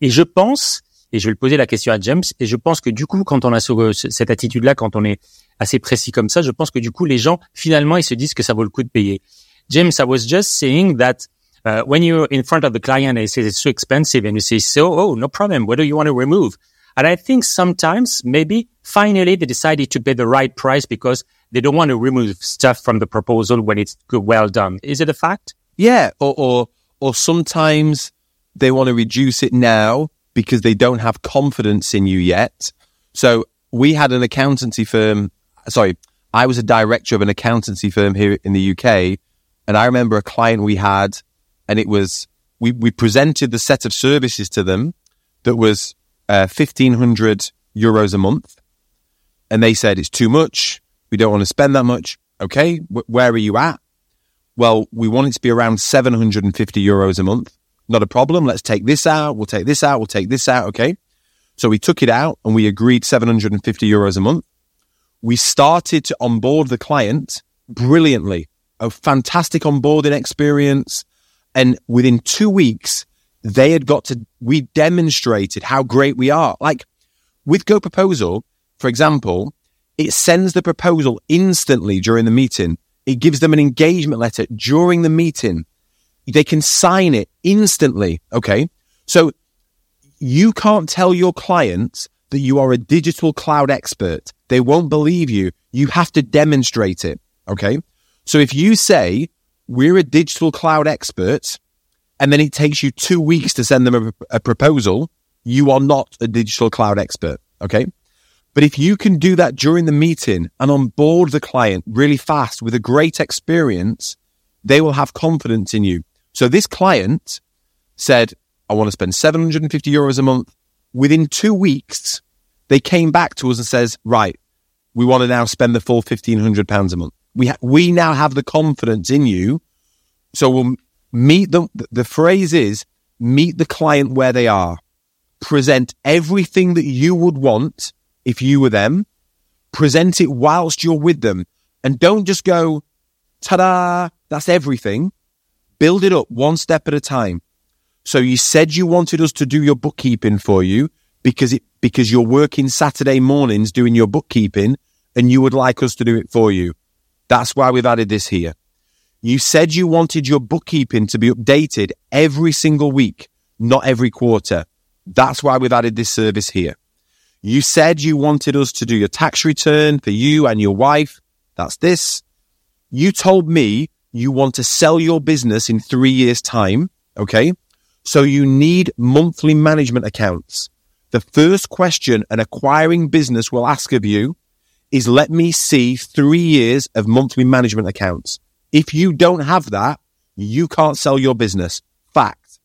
Speaker 4: Et je pense et je vais le poser la question à James. Et je pense que du coup, quand on a cette attitude-là, quand on est assez précis comme ça, je pense que du coup, les gens, finalement, ils se disent que ça vaut le coup de payer. James, I was just saying that uh, when you're in front of the client and he says it's too expensive and you say, so, oh, no problem. What do you want to remove? And I think sometimes maybe finally they decided to pay the right price because they don't want to remove stuff from the proposal when it's well done. Is it a fact?
Speaker 3: Yeah. Or, or, or sometimes they want to reduce it now because they don't have confidence in you yet. So we had an accountancy firm. Sorry, I was a director of an accountancy firm here in the UK. And I remember a client we had and it was, we, we presented the set of services to them that was uh, 1500 euros a month. And they said, it's too much. We don't want to spend that much. Okay. where are you at? Well, we want it to be around 750 euros a month. Not a problem. Let's take this out. We'll take this out. We'll take this out. Okay. So we took it out and we agreed 750 euros a month. We started to onboard the client brilliantly. A fantastic onboarding experience. And within two weeks, they had got to, we demonstrated how great we are. Like with GoProposal, for example, it sends the proposal instantly during the meeting. It gives them an engagement letter during the meeting they can sign it instantly. Okay. So you can't tell your clients that you are a digital cloud expert. They won't believe you. You have to demonstrate it. Okay. So if you say we're a digital cloud expert and then it takes you two weeks to send them a, a proposal, you are not a digital cloud expert. Okay. But if you can do that during the meeting and onboard the client really fast with a great experience, they will have confidence in you. So this client said, I want to spend 750 euros a month. Within two weeks, they came back to us and says, right, we want to now spend the full 1500 pounds a month. We, ha- we now have the confidence in you. So we'll meet them. The phrase is meet the client where they are. Present everything that you would want if you were them. Present it whilst you're with them and don't just go, ta-da, that's everything. Build it up one step at a time. So you said you wanted us to do your bookkeeping for you because it, because you're working Saturday mornings doing your bookkeeping and you would like us to do it for you. That's why we've added this here. You said you wanted your bookkeeping to be updated every single week, not every quarter. That's why we've added this service here. You said you wanted us to do your tax return for you and your wife. That's this. You told me you want to sell your business in three years time. Okay. So you need monthly management accounts. The first question an acquiring business will ask of you is let me see three years of monthly management accounts. If you don't have that, you can't sell your business. Fact.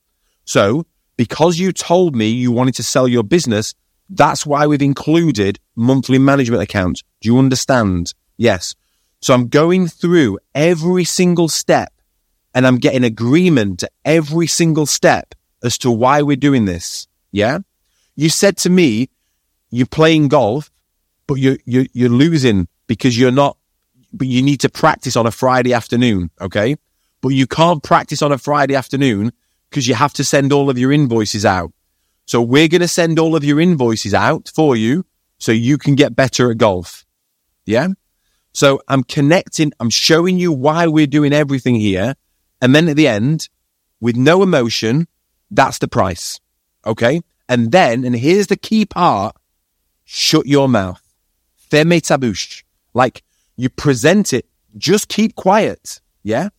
Speaker 3: So because you told me you wanted to sell your business, that's why we've included monthly management accounts. Do you understand? Yes. So I'm going through every single step and I'm getting agreement to every single step as to why we're doing this. Yeah. You said to me, you're playing golf, but you're, you're, you're losing because you're not, but you need to practice on a Friday afternoon. Okay. But you can't practice on a Friday afternoon because you have to send all of your invoices out. So we're going to send all of your invoices out for you so you can get better at golf. Yeah. So I'm connecting, I'm showing you why we're doing everything here. And then at the end, with no emotion, that's the price. Okay. And then, and here's the key part, shut your mouth. Ferme ta bouche. Like you present it, just keep quiet. Yeah.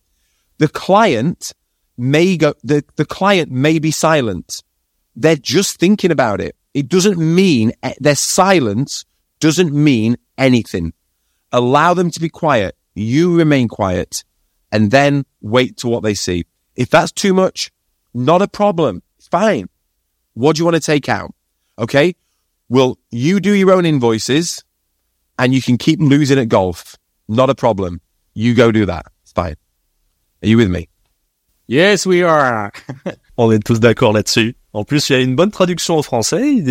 Speaker 3: The client may go, the, the client may be silent. They're just thinking about it. It doesn't mean eh, their silence doesn't mean anything. Allow them to be quiet. You remain quiet and then wait to what they see. If that's too much, not a problem. Fine. What do you want to take out? Okay. Well, you do your own invoices and you can keep losing at golf. Not a problem. You go do that. It's fine. Are you with me?
Speaker 4: Yes, we are. (laughs)
Speaker 2: On est tous d'accord là-dessus. En plus, il y a une bonne traduction en français.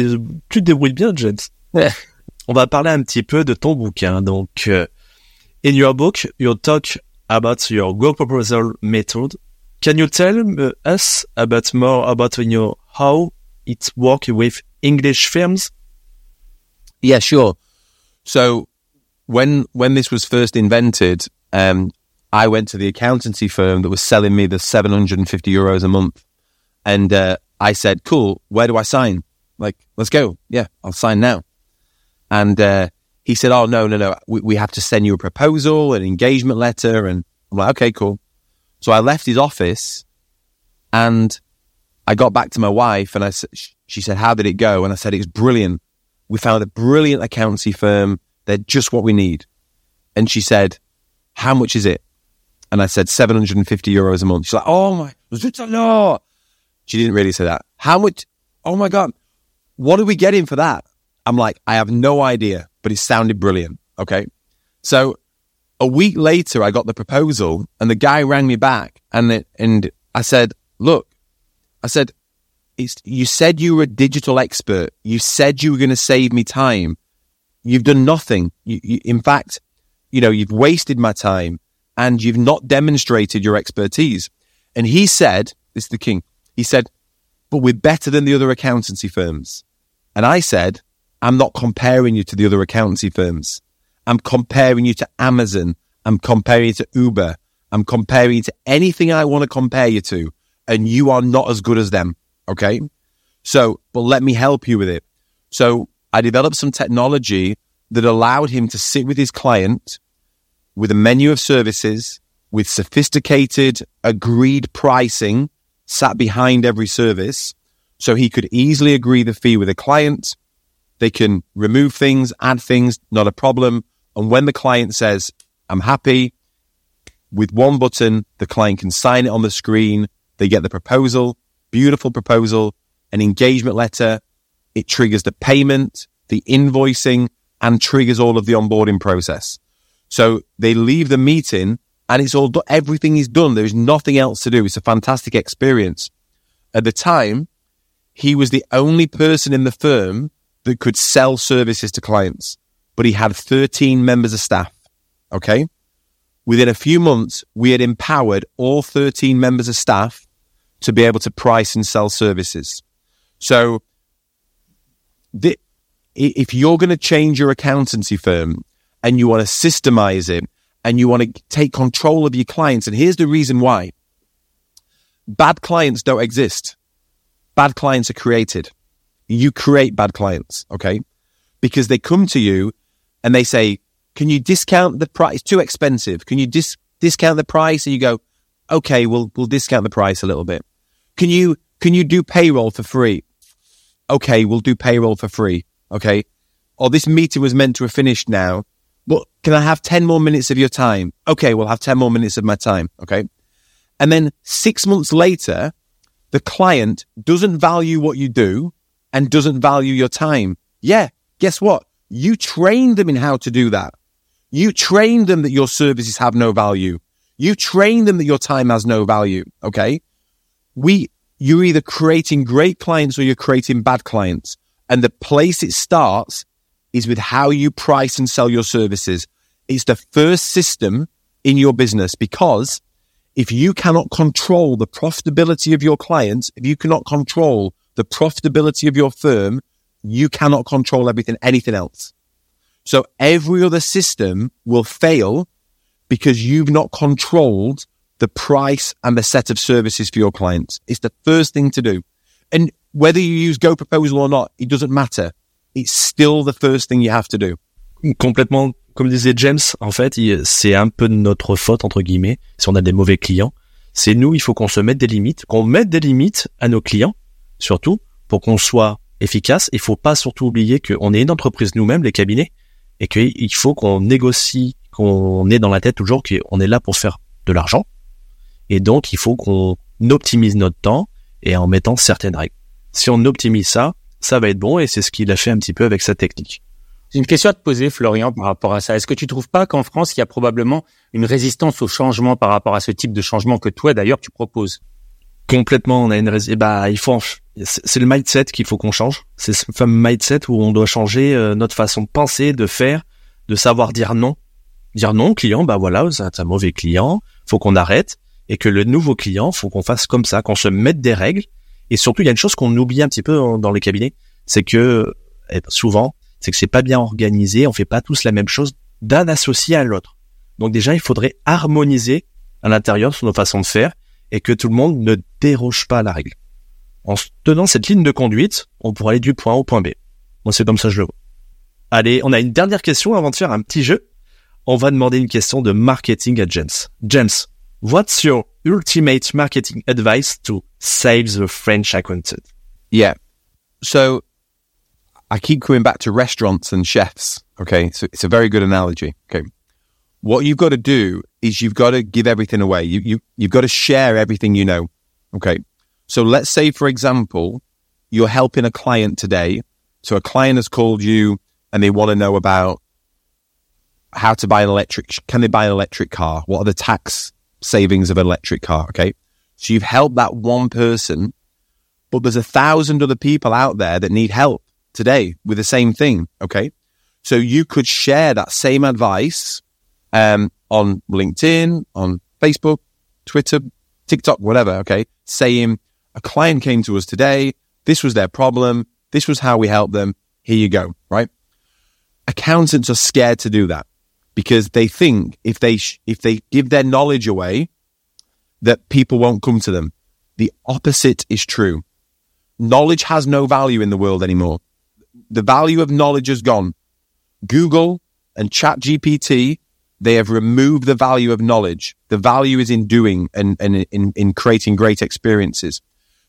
Speaker 2: Tu te débrouilles bien, James. (laughs) On va parler un petit peu de ton bouquin. Donc, uh, in your book, you talk about your GoProposal method. Can you tell us about more about your how it works with English firms?
Speaker 3: Yeah, sure. So when when this was first invented, um, I went to the accountancy firm that was selling me the 750 euros a month. And uh, I said, cool, where do I sign? Like, let's go. Yeah, I'll sign now. And uh, he said, oh, no, no, no. We, we have to send you a proposal, an engagement letter. And I'm like, okay, cool. So I left his office and I got back to my wife and I said she said, how did it go? And I said, it's brilliant. We found a brilliant accountancy firm. They're just what we need. And she said, how much is it? And I said 750 euros a month. She's like, oh my, it's a lot. She didn't really say that. How much? Oh my God. What are we getting for that? I'm like, I have no idea, but it sounded brilliant. Okay. So a week later, I got the proposal and the guy rang me back and, it, and I said, look, I said, you said you were a digital expert. You said you were going to save me time. You've done nothing. You, you, in fact, you know, you've wasted my time and you've not demonstrated your expertise. And he said, this is the king. He said, but we're better than the other accountancy firms. And I said, I'm not comparing you to the other accountancy firms. I'm comparing you to Amazon. I'm comparing you to Uber. I'm comparing you to anything I want to compare you to. And you are not as good as them. Okay. So, but let me help you with it. So I developed some technology that allowed him to sit with his client with a menu of services with sophisticated agreed pricing sat behind every service. So he could easily agree the fee with a client. They can remove things, add things, not a problem. And when the client says, I'm happy with one button, the client can sign it on the screen. They get the proposal, beautiful proposal, an engagement letter. It triggers the payment, the invoicing and triggers all of the onboarding process. So they leave the meeting and it's all, everything is done. There is nothing else to do. It's a fantastic experience. At the time, he was the only person in the firm that could sell services to clients, but he had 13 members of staff. Okay. Within a few months, we had empowered all 13 members of staff to be able to price and sell services. So the, if you're going to change your accountancy firm and you want to systemize it and you want to take control of your clients. And here's the reason why. Bad clients don't exist. Bad clients are created. You create bad clients, okay? Because they come to you and they say, can you discount the price? It's too expensive. Can you dis- discount the price? And you go, okay, we'll, we'll discount the price a little bit. Can you can you do payroll for free? Okay, we'll do payroll for free. Okay. Or this meeting was meant to have finished now, but can I have 10 more minutes of your time? Okay, we'll have 10 more minutes of my time. Okay. And then six months later, the client doesn't value what you do and doesn't value your time. Yeah. Guess what? You train them in how to do that. You train them that your services have no value. You train them that your time has no value. Okay. We, you're either creating great clients or you're creating bad clients. And the place it starts is with how you price and sell your services. It's the first system in your business because if you cannot control the profitability of your clients, if you cannot control the profitability of your firm, you cannot control everything, anything else. So every other system will fail because you've not controlled the price and the set of services for your clients. It's the first thing to do. And whether you use GoProposal or not, it doesn't matter. It's still the first thing you have to do.
Speaker 2: Complètement, comme disait James, en fait, c'est un peu notre faute, entre guillemets, si on a des mauvais clients. C'est nous, il faut qu'on se mette des limites, qu'on mette des limites à nos clients, surtout, pour qu'on soit efficace. Il faut pas surtout oublier qu'on est une entreprise nous-mêmes, les cabinets, et qu'il faut qu'on négocie, qu'on ait dans la tête toujours qu'on est là pour faire de l'argent. Et donc, il faut qu'on optimise notre temps et en mettant certaines règles. Si on optimise ça, ça va être bon et c'est ce qu'il a fait un petit peu avec sa technique.
Speaker 4: J'ai une question à te poser, Florian, par rapport à ça. Est-ce que tu trouves pas qu'en France, il y a probablement une résistance au changement par rapport à ce type de changement que toi, d'ailleurs, tu proposes?
Speaker 2: Complètement, on a une résistance. Bah, il faut. C'est le mindset qu'il faut qu'on change. C'est ce fameux mindset où on doit changer euh, notre façon de penser, de faire, de savoir dire non. Dire non, client, bah voilà, c'est un mauvais client, faut qu'on arrête et que le nouveau client, faut qu'on fasse comme ça, qu'on se mette des règles. Et surtout, il y a une chose qu'on oublie un petit peu dans les cabinets, c'est que eh, souvent, c'est que c'est pas bien organisé, on fait pas tous la même chose d'un associé à l'autre. Donc déjà, il faudrait harmoniser à l'intérieur sur nos façons de faire et que tout le monde ne déroge pas à la règle. En tenant cette ligne de conduite, on pourra aller du point A au point B. Moi, c'est comme ça que je le vois. Allez, on a une dernière question avant de faire un petit jeu. On va demander une question de marketing à James. James, what's your ultimate marketing advice to save the French accountant?
Speaker 3: Yeah. So I keep coming back to restaurants and chefs. Okay? So it's a very good analogy. Okay? What you've got to do is you've got to give everything away. You, you, you've got to share everything you know. Okay? So let's say, for example, you're helping a client today. So a client has called you and they want to know about how to buy an electric. Can they buy an electric car? What are the tax savings of an electric car? Okay. So you've helped that one person, but there's a thousand other people out there that need help today with the same thing. Okay. So you could share that same advice, um, on LinkedIn, on Facebook, Twitter, TikTok, whatever. Okay. Saying a client came to us today. This was their problem. This was how we helped them. Here you go. Right. Accountants are scared to do that because they think if they, sh- if they give their knowledge away, that people won't come to them. The opposite is true. Knowledge has no value in the world anymore. The value of knowledge has gone. Google and ChatGPT they have removed the value of knowledge. The value is in doing and, and in, in creating great experiences.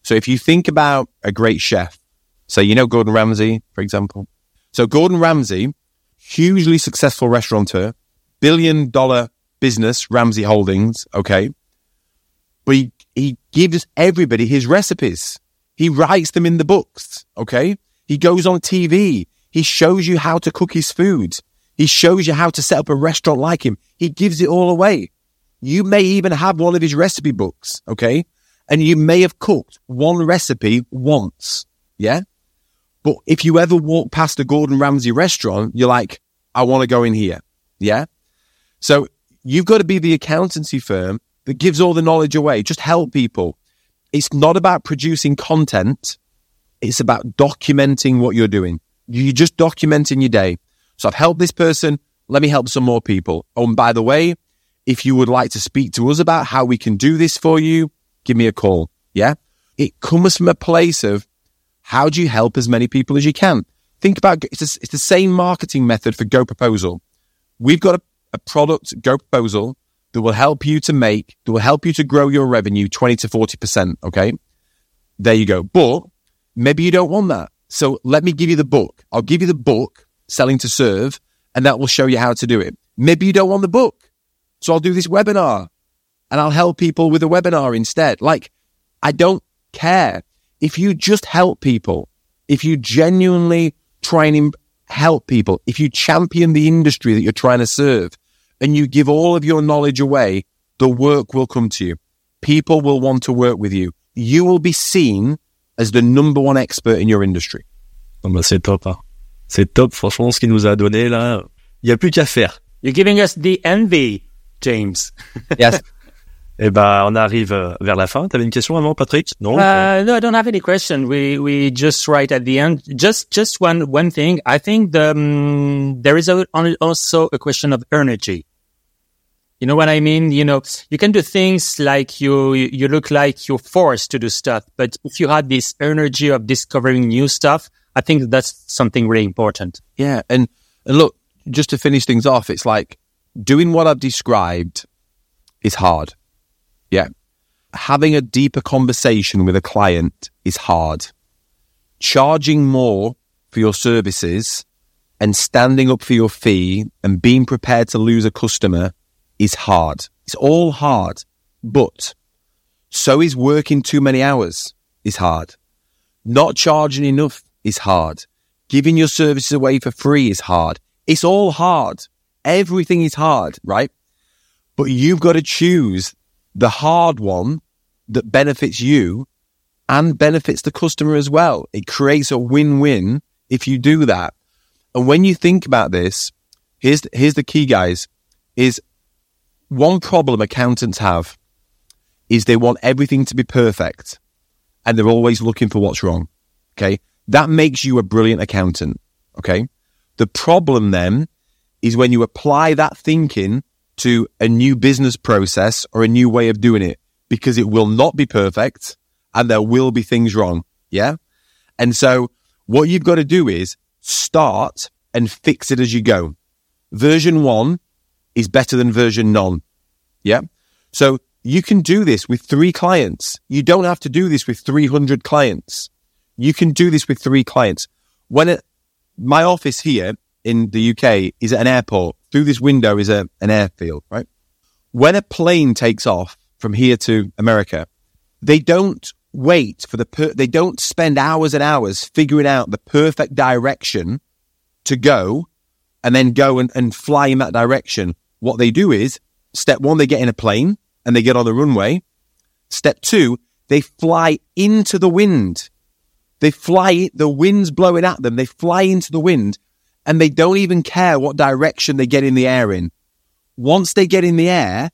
Speaker 3: So if you think about a great chef, so you know Gordon Ramsay, for example. So Gordon Ramsay, hugely successful restaurateur, billion dollar business, Ramsay Holdings, okay? But he, he gives everybody his recipes. He writes them in the books, okay? He goes on TV. He shows you how to cook his food. He shows you how to set up a restaurant like him. He gives it all away. You may even have one of his recipe books, okay? And you may have cooked one recipe once, yeah? But if you ever walk past a Gordon Ramsay restaurant, you're like, I want to go in here, yeah? So you've got to be the accountancy firm that gives all the knowledge away. Just help people. It's not about producing content. It's about documenting what you're doing. You're just documenting your day. So I've helped this person. Let me help some more people. Oh, and by the way, if you would like to speak to us about how we can do this for you, give me a call. Yeah. It comes from a place of how do you help as many people as you can? Think about it's, a, it's the same marketing method for GoProposal. We've got a, a product, GoProposal, that will help you to make, that will help you to grow your revenue 20 to 40%. Okay. there you go. But maybe you don't want that. So let me give you the book. I'll give you the book, Selling to Serve, and that will show you how to do it. Maybe you don't want the book. So I'll do this webinar and I'll help people with a webinar instead. Like, I don't care. If you just help people, if you genuinely try and help people, if you champion the industry that you're trying to serve and you give all of your knowledge away, the work will come to you. People will want to work with you. You will be seen as the number one expert in your industry.
Speaker 2: Oh bah c'est top. Hein. C'est top, franchement, ce qu'il nous a donné là. Il y a plus qu'à faire.
Speaker 4: You're giving us the envy, James.
Speaker 3: Yes. (laughs)
Speaker 2: Eh ben, on arrive euh, vers la fin. T'avais une question avant, Patrick Non.
Speaker 4: Uh, no, I don't have any question. We we just right at the end. Just just one one thing. I think the um, there is a, also a question of energy. You know what I mean? You know, you can do things like you you look like you're forced to do stuff, but if you had this energy of discovering new stuff, I think that's something really important.
Speaker 3: Yeah, and and look, just to finish things off, it's like doing what I've described is hard yeah. Having a deeper conversation with a client is hard. Charging more for your services and standing up for your fee and being prepared to lose a customer is hard. It's all hard, but so is working too many hours is hard. Not charging enough is hard. Giving your services away for free is hard. It's all hard. Everything is hard, right? But you've got to choose the hard one that benefits you and benefits the customer as well. It creates a win-win if you do that. And when you think about this, here's, here's the key guys is one problem accountants have is they want everything to be perfect and they're always looking for what's wrong. Okay. That makes you a brilliant accountant. Okay. The problem then is when you apply that thinking to a new business process or a new way of doing it because it will not be perfect and there will be things wrong. Yeah. And so what you've got to do is start and fix it as you go. Version one is better than version none. Yeah. So you can do this with three clients. You don't have to do this with 300 clients. You can do this with three clients. When it, my office here in the UK is at an airport through this window is a, an airfield, right? When a plane takes off from here to America, they don't wait for the, per- they don't spend hours and hours figuring out the perfect direction to go and then go and, and fly in that direction. What they do is step one, they get in a plane and they get on the runway. Step two, they fly into the wind. They fly, the wind's blowing at them. They fly into the wind and they don't even care what direction they get in the air in. Once they get in the air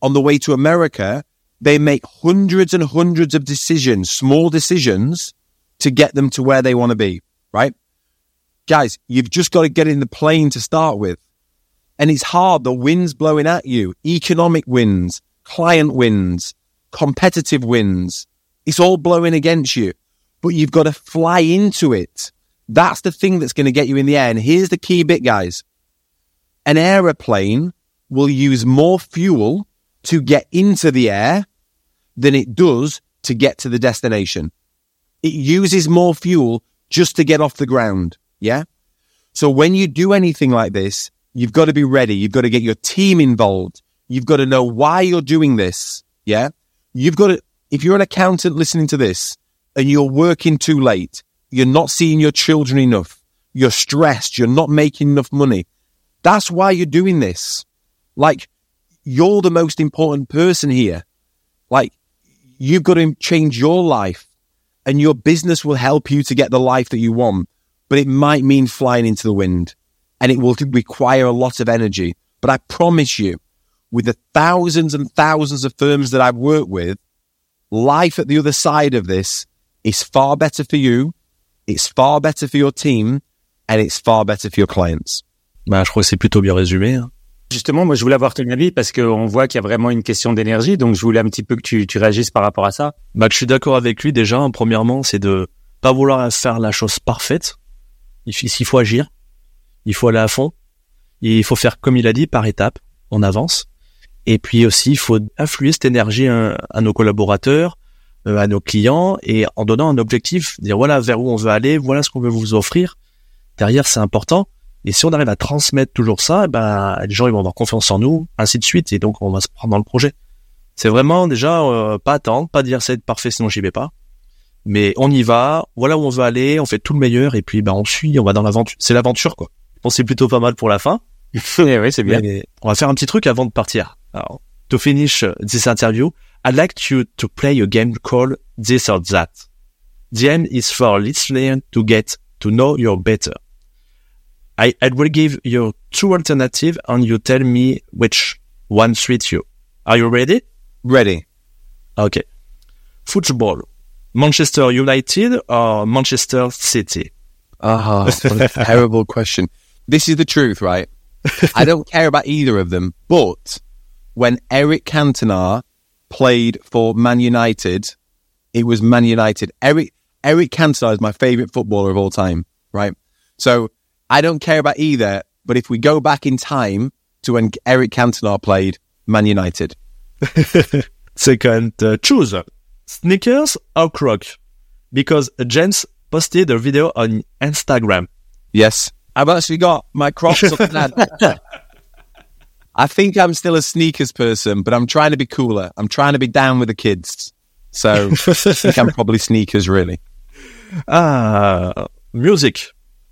Speaker 3: on the way to America, they make hundreds and hundreds of decisions, small decisions to get them to where they want to be, right? Guys, you've just got to get in the plane to start with. And it's hard. The wind's blowing at you. Economic winds, client winds, competitive winds. It's all blowing against you, but you've got to fly into it. That's the thing that's going to get you in the air. And here's the key bit, guys. An aeroplane will use more fuel to get into the air than it does to get to the destination. It uses more fuel just to get off the ground. Yeah. So when you do anything like this, you've got to be ready. You've got to get your team involved. You've got to know why you're doing this. Yeah. You've got to, if you're an accountant listening to this and you're working too late, you're not seeing your children enough. You're stressed. You're not making enough money. That's why you're doing this. Like, you're the most important person here. Like, you've got to change your life and your business will help you to get the life that you want. But it might mean flying into the wind and it will require a lot of energy. But I promise you, with the thousands and thousands of firms that I've worked with, life at the other side of this is far better for you It's far better for your team and it's far better for your clients.
Speaker 2: Bah, je crois que c'est plutôt bien résumé. Hein.
Speaker 4: Justement, moi, je voulais avoir ton avis parce qu'on voit qu'il y a vraiment une question d'énergie. Donc, je voulais un petit peu que tu, tu réagisses par rapport à ça.
Speaker 2: Bah, je suis d'accord avec lui déjà. Hein, premièrement, c'est de pas vouloir faire la chose parfaite. Il, il faut agir. Il faut aller à fond. il faut faire comme il a dit, par étapes. On avance. Et puis aussi, il faut affluer cette énergie à, à nos collaborateurs, à nos clients et en donnant un objectif, dire voilà vers où on veut aller, voilà ce qu'on veut vous offrir. Derrière, c'est important. Et si on arrive à transmettre toujours ça, ben les gens ils vont avoir confiance en nous, ainsi de suite, et donc on va se prendre dans le projet. C'est vraiment déjà euh, pas attendre, pas dire c'est parfait sinon j'y vais pas. Mais on y va, voilà où on veut aller, on fait tout le meilleur et puis ben on suit, on va dans l'aventure. C'est l'aventure quoi. Bon, c'est plutôt pas mal pour la fin. (laughs)
Speaker 4: Eh oui, c'est bien.
Speaker 2: Mais on va faire un petit truc avant de partir. Alors, to finish uh, this interview, I'd like you to play a game called This or That. The aim is for listeners to get to know you better. I, I will give you two alternatives and you tell me which one suits you. Are you ready?
Speaker 3: Ready.
Speaker 2: Okay. Football. Manchester United or Manchester City?
Speaker 3: Ah, a (laughs) terrible question. This is the truth, right? (laughs) I don't care about either of them, but when Eric Cantona played for Man United, it was Man United. Eric Eric Cantona is my favorite footballer of all time, right? So I don't care about either, but if we go back in time to when Eric Cantona played Man United, (laughs)
Speaker 2: Second, uh, choose sneakers or Crocs because James posted a video on Instagram.
Speaker 3: yes, I've actually got my Crocs up and (laughs) I think I'm still a sneakers person, but I'm trying to be cooler. I'm trying to be down with the kids. So I think I'm probably sneakers, really. (laughs)
Speaker 2: Ah, music.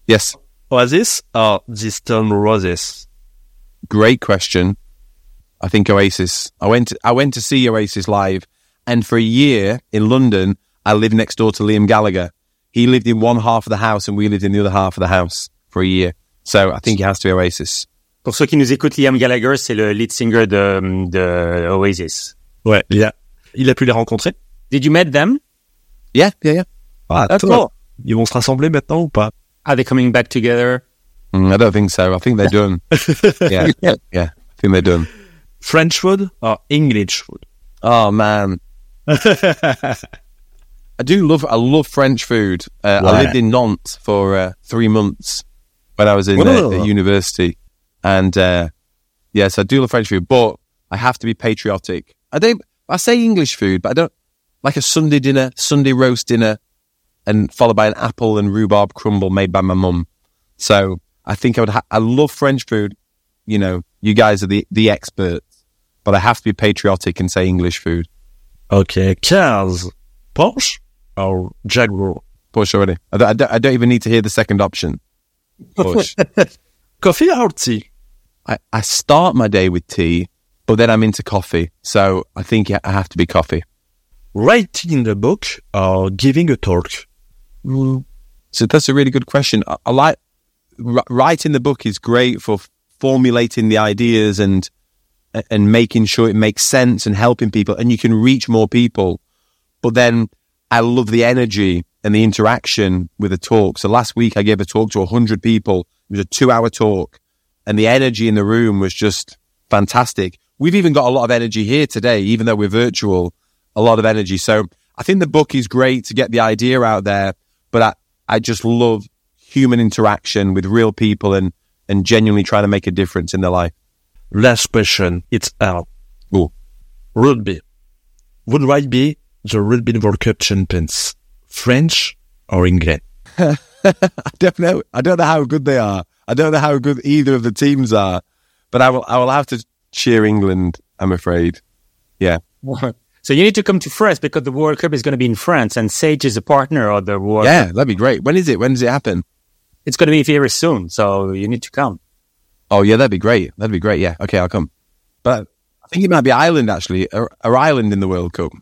Speaker 3: Yes.
Speaker 2: Oasis or The Stone Roses?
Speaker 3: Great question. I think Oasis. I went to, I went to see Oasis live and for a year in London, I lived next door to Liam Gallagher. He lived in one half of the house and we lived in the other half of the house for a year. So I think it has to be Oasis.
Speaker 4: Pour ceux qui nous écoutent, Liam Gallagher, c'est le lead singer de, de Oasis.
Speaker 2: Ouais, il a, il a pu les rencontrer.
Speaker 4: Did you meet them?
Speaker 3: Yeah, yeah, yeah.
Speaker 2: Ah,
Speaker 3: That's
Speaker 2: toi.
Speaker 3: cool.
Speaker 2: Ils vont se rassembler maintenant ou pas?
Speaker 4: Are they coming back together?
Speaker 3: Mm, I don't think so. I think they're done. (laughs) yeah, yeah. I think they're done.
Speaker 2: French food or English food?
Speaker 3: Oh man, (laughs) I do love. I love French food. Uh, I lived in Nantes for uh, three months when I was in uh, university, and uh, yes, I do love French food. But I have to be patriotic. I don't. I say English food, but I don't like a Sunday dinner, Sunday roast dinner, and followed by an apple and rhubarb crumble made by my mum. So I think I would. Ha- I love French food. You know, you guys are the the experts, but I have to be patriotic and say English food.
Speaker 2: Okay, cars. Porsche or Jaguar?
Speaker 3: Push already. I don't, I, don't, I don't even need to hear the second option. (laughs) Porsche.
Speaker 2: Coffee or tea?
Speaker 3: I, I start my day with tea, but then I'm into coffee. So I think I have to be coffee.
Speaker 2: Writing a book or giving a talk? Mm.
Speaker 3: So that's a really good question. I, I like wr- writing the book is great for formulating the ideas and and making sure it makes sense and helping people, and you can reach more people. But then I love the energy and the interaction with a talk. So last week I gave a talk to hundred people. It was a two-hour talk, and the energy in the room was just fantastic. We've even got a lot of energy here today, even though we're virtual. A lot of energy. So I think the book is great to get the idea out there, but I, I just love human interaction with real people and, and genuinely trying to make a difference in their life.
Speaker 2: Last question. It's out.
Speaker 3: Ooh.
Speaker 2: Rugby. Would rugby be the Rugby World Cup champions? French or England? (laughs)
Speaker 3: I don't know. I don't know how good they are. I don't know how good either of the teams are, but I will, I will have to cheer England, I'm afraid. Yeah.
Speaker 4: So you need to come to France because the World Cup is going to be in France and Sage is a partner of the World
Speaker 3: Yeah, that'd be great. When is it? When does it happen?
Speaker 4: It's going to be very soon. So you need to come.
Speaker 3: Oh, yeah, that'd be great. That'd be great. Yeah. Okay, I'll come. But I think it might be Ireland, actually, or, or Ireland in the World Cup.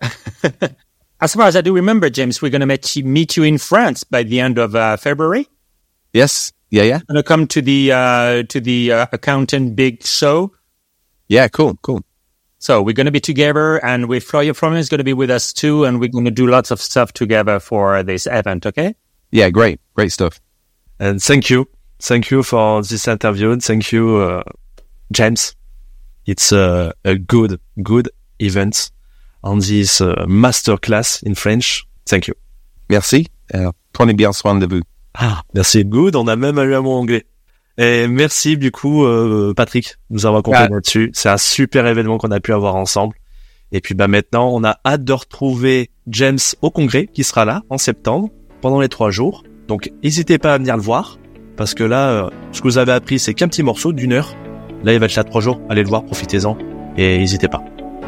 Speaker 3: (laughs)
Speaker 4: As far as I do remember, James, we're going to meet you, meet you in France by the end of uh, February.
Speaker 3: Yes. Yeah, yeah.
Speaker 4: Going to come to the uh, to the uh, accountant big show.
Speaker 3: Yeah, cool, cool.
Speaker 4: So we're going to be together, and with Florian Florian is going to be with us too, and we're going to do lots of stuff together for this event. Okay.
Speaker 3: Yeah, great. Great stuff.
Speaker 2: And thank you. Thank you for this interview. and Thank you, uh, James. It's a, a good, good event on this uh, masterclass in French. Thank you.
Speaker 3: Merci. Euh, prenez bien soin de vous.
Speaker 2: Ah, merci. Good. On a même eu un mot anglais. Et merci du coup, euh, Patrick, de nous avoir accompagné
Speaker 3: Ah.
Speaker 2: là-dessus. C'est un super événement qu'on a pu avoir ensemble. Et puis bah maintenant, on a hâte de retrouver James au congrès qui sera là en septembre pendant les trois jours. Donc n'hésitez pas à venir le voir parce que là, euh, ce que vous avez appris, c'est qu'un petit morceau d'une heure. Là, il va être là trois jours. Allez le voir, profitez-en et n'hésitez pas.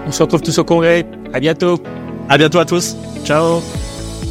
Speaker 4: On se retrouve tous au congrès. À bientôt.
Speaker 2: À bientôt à tous. Ciao.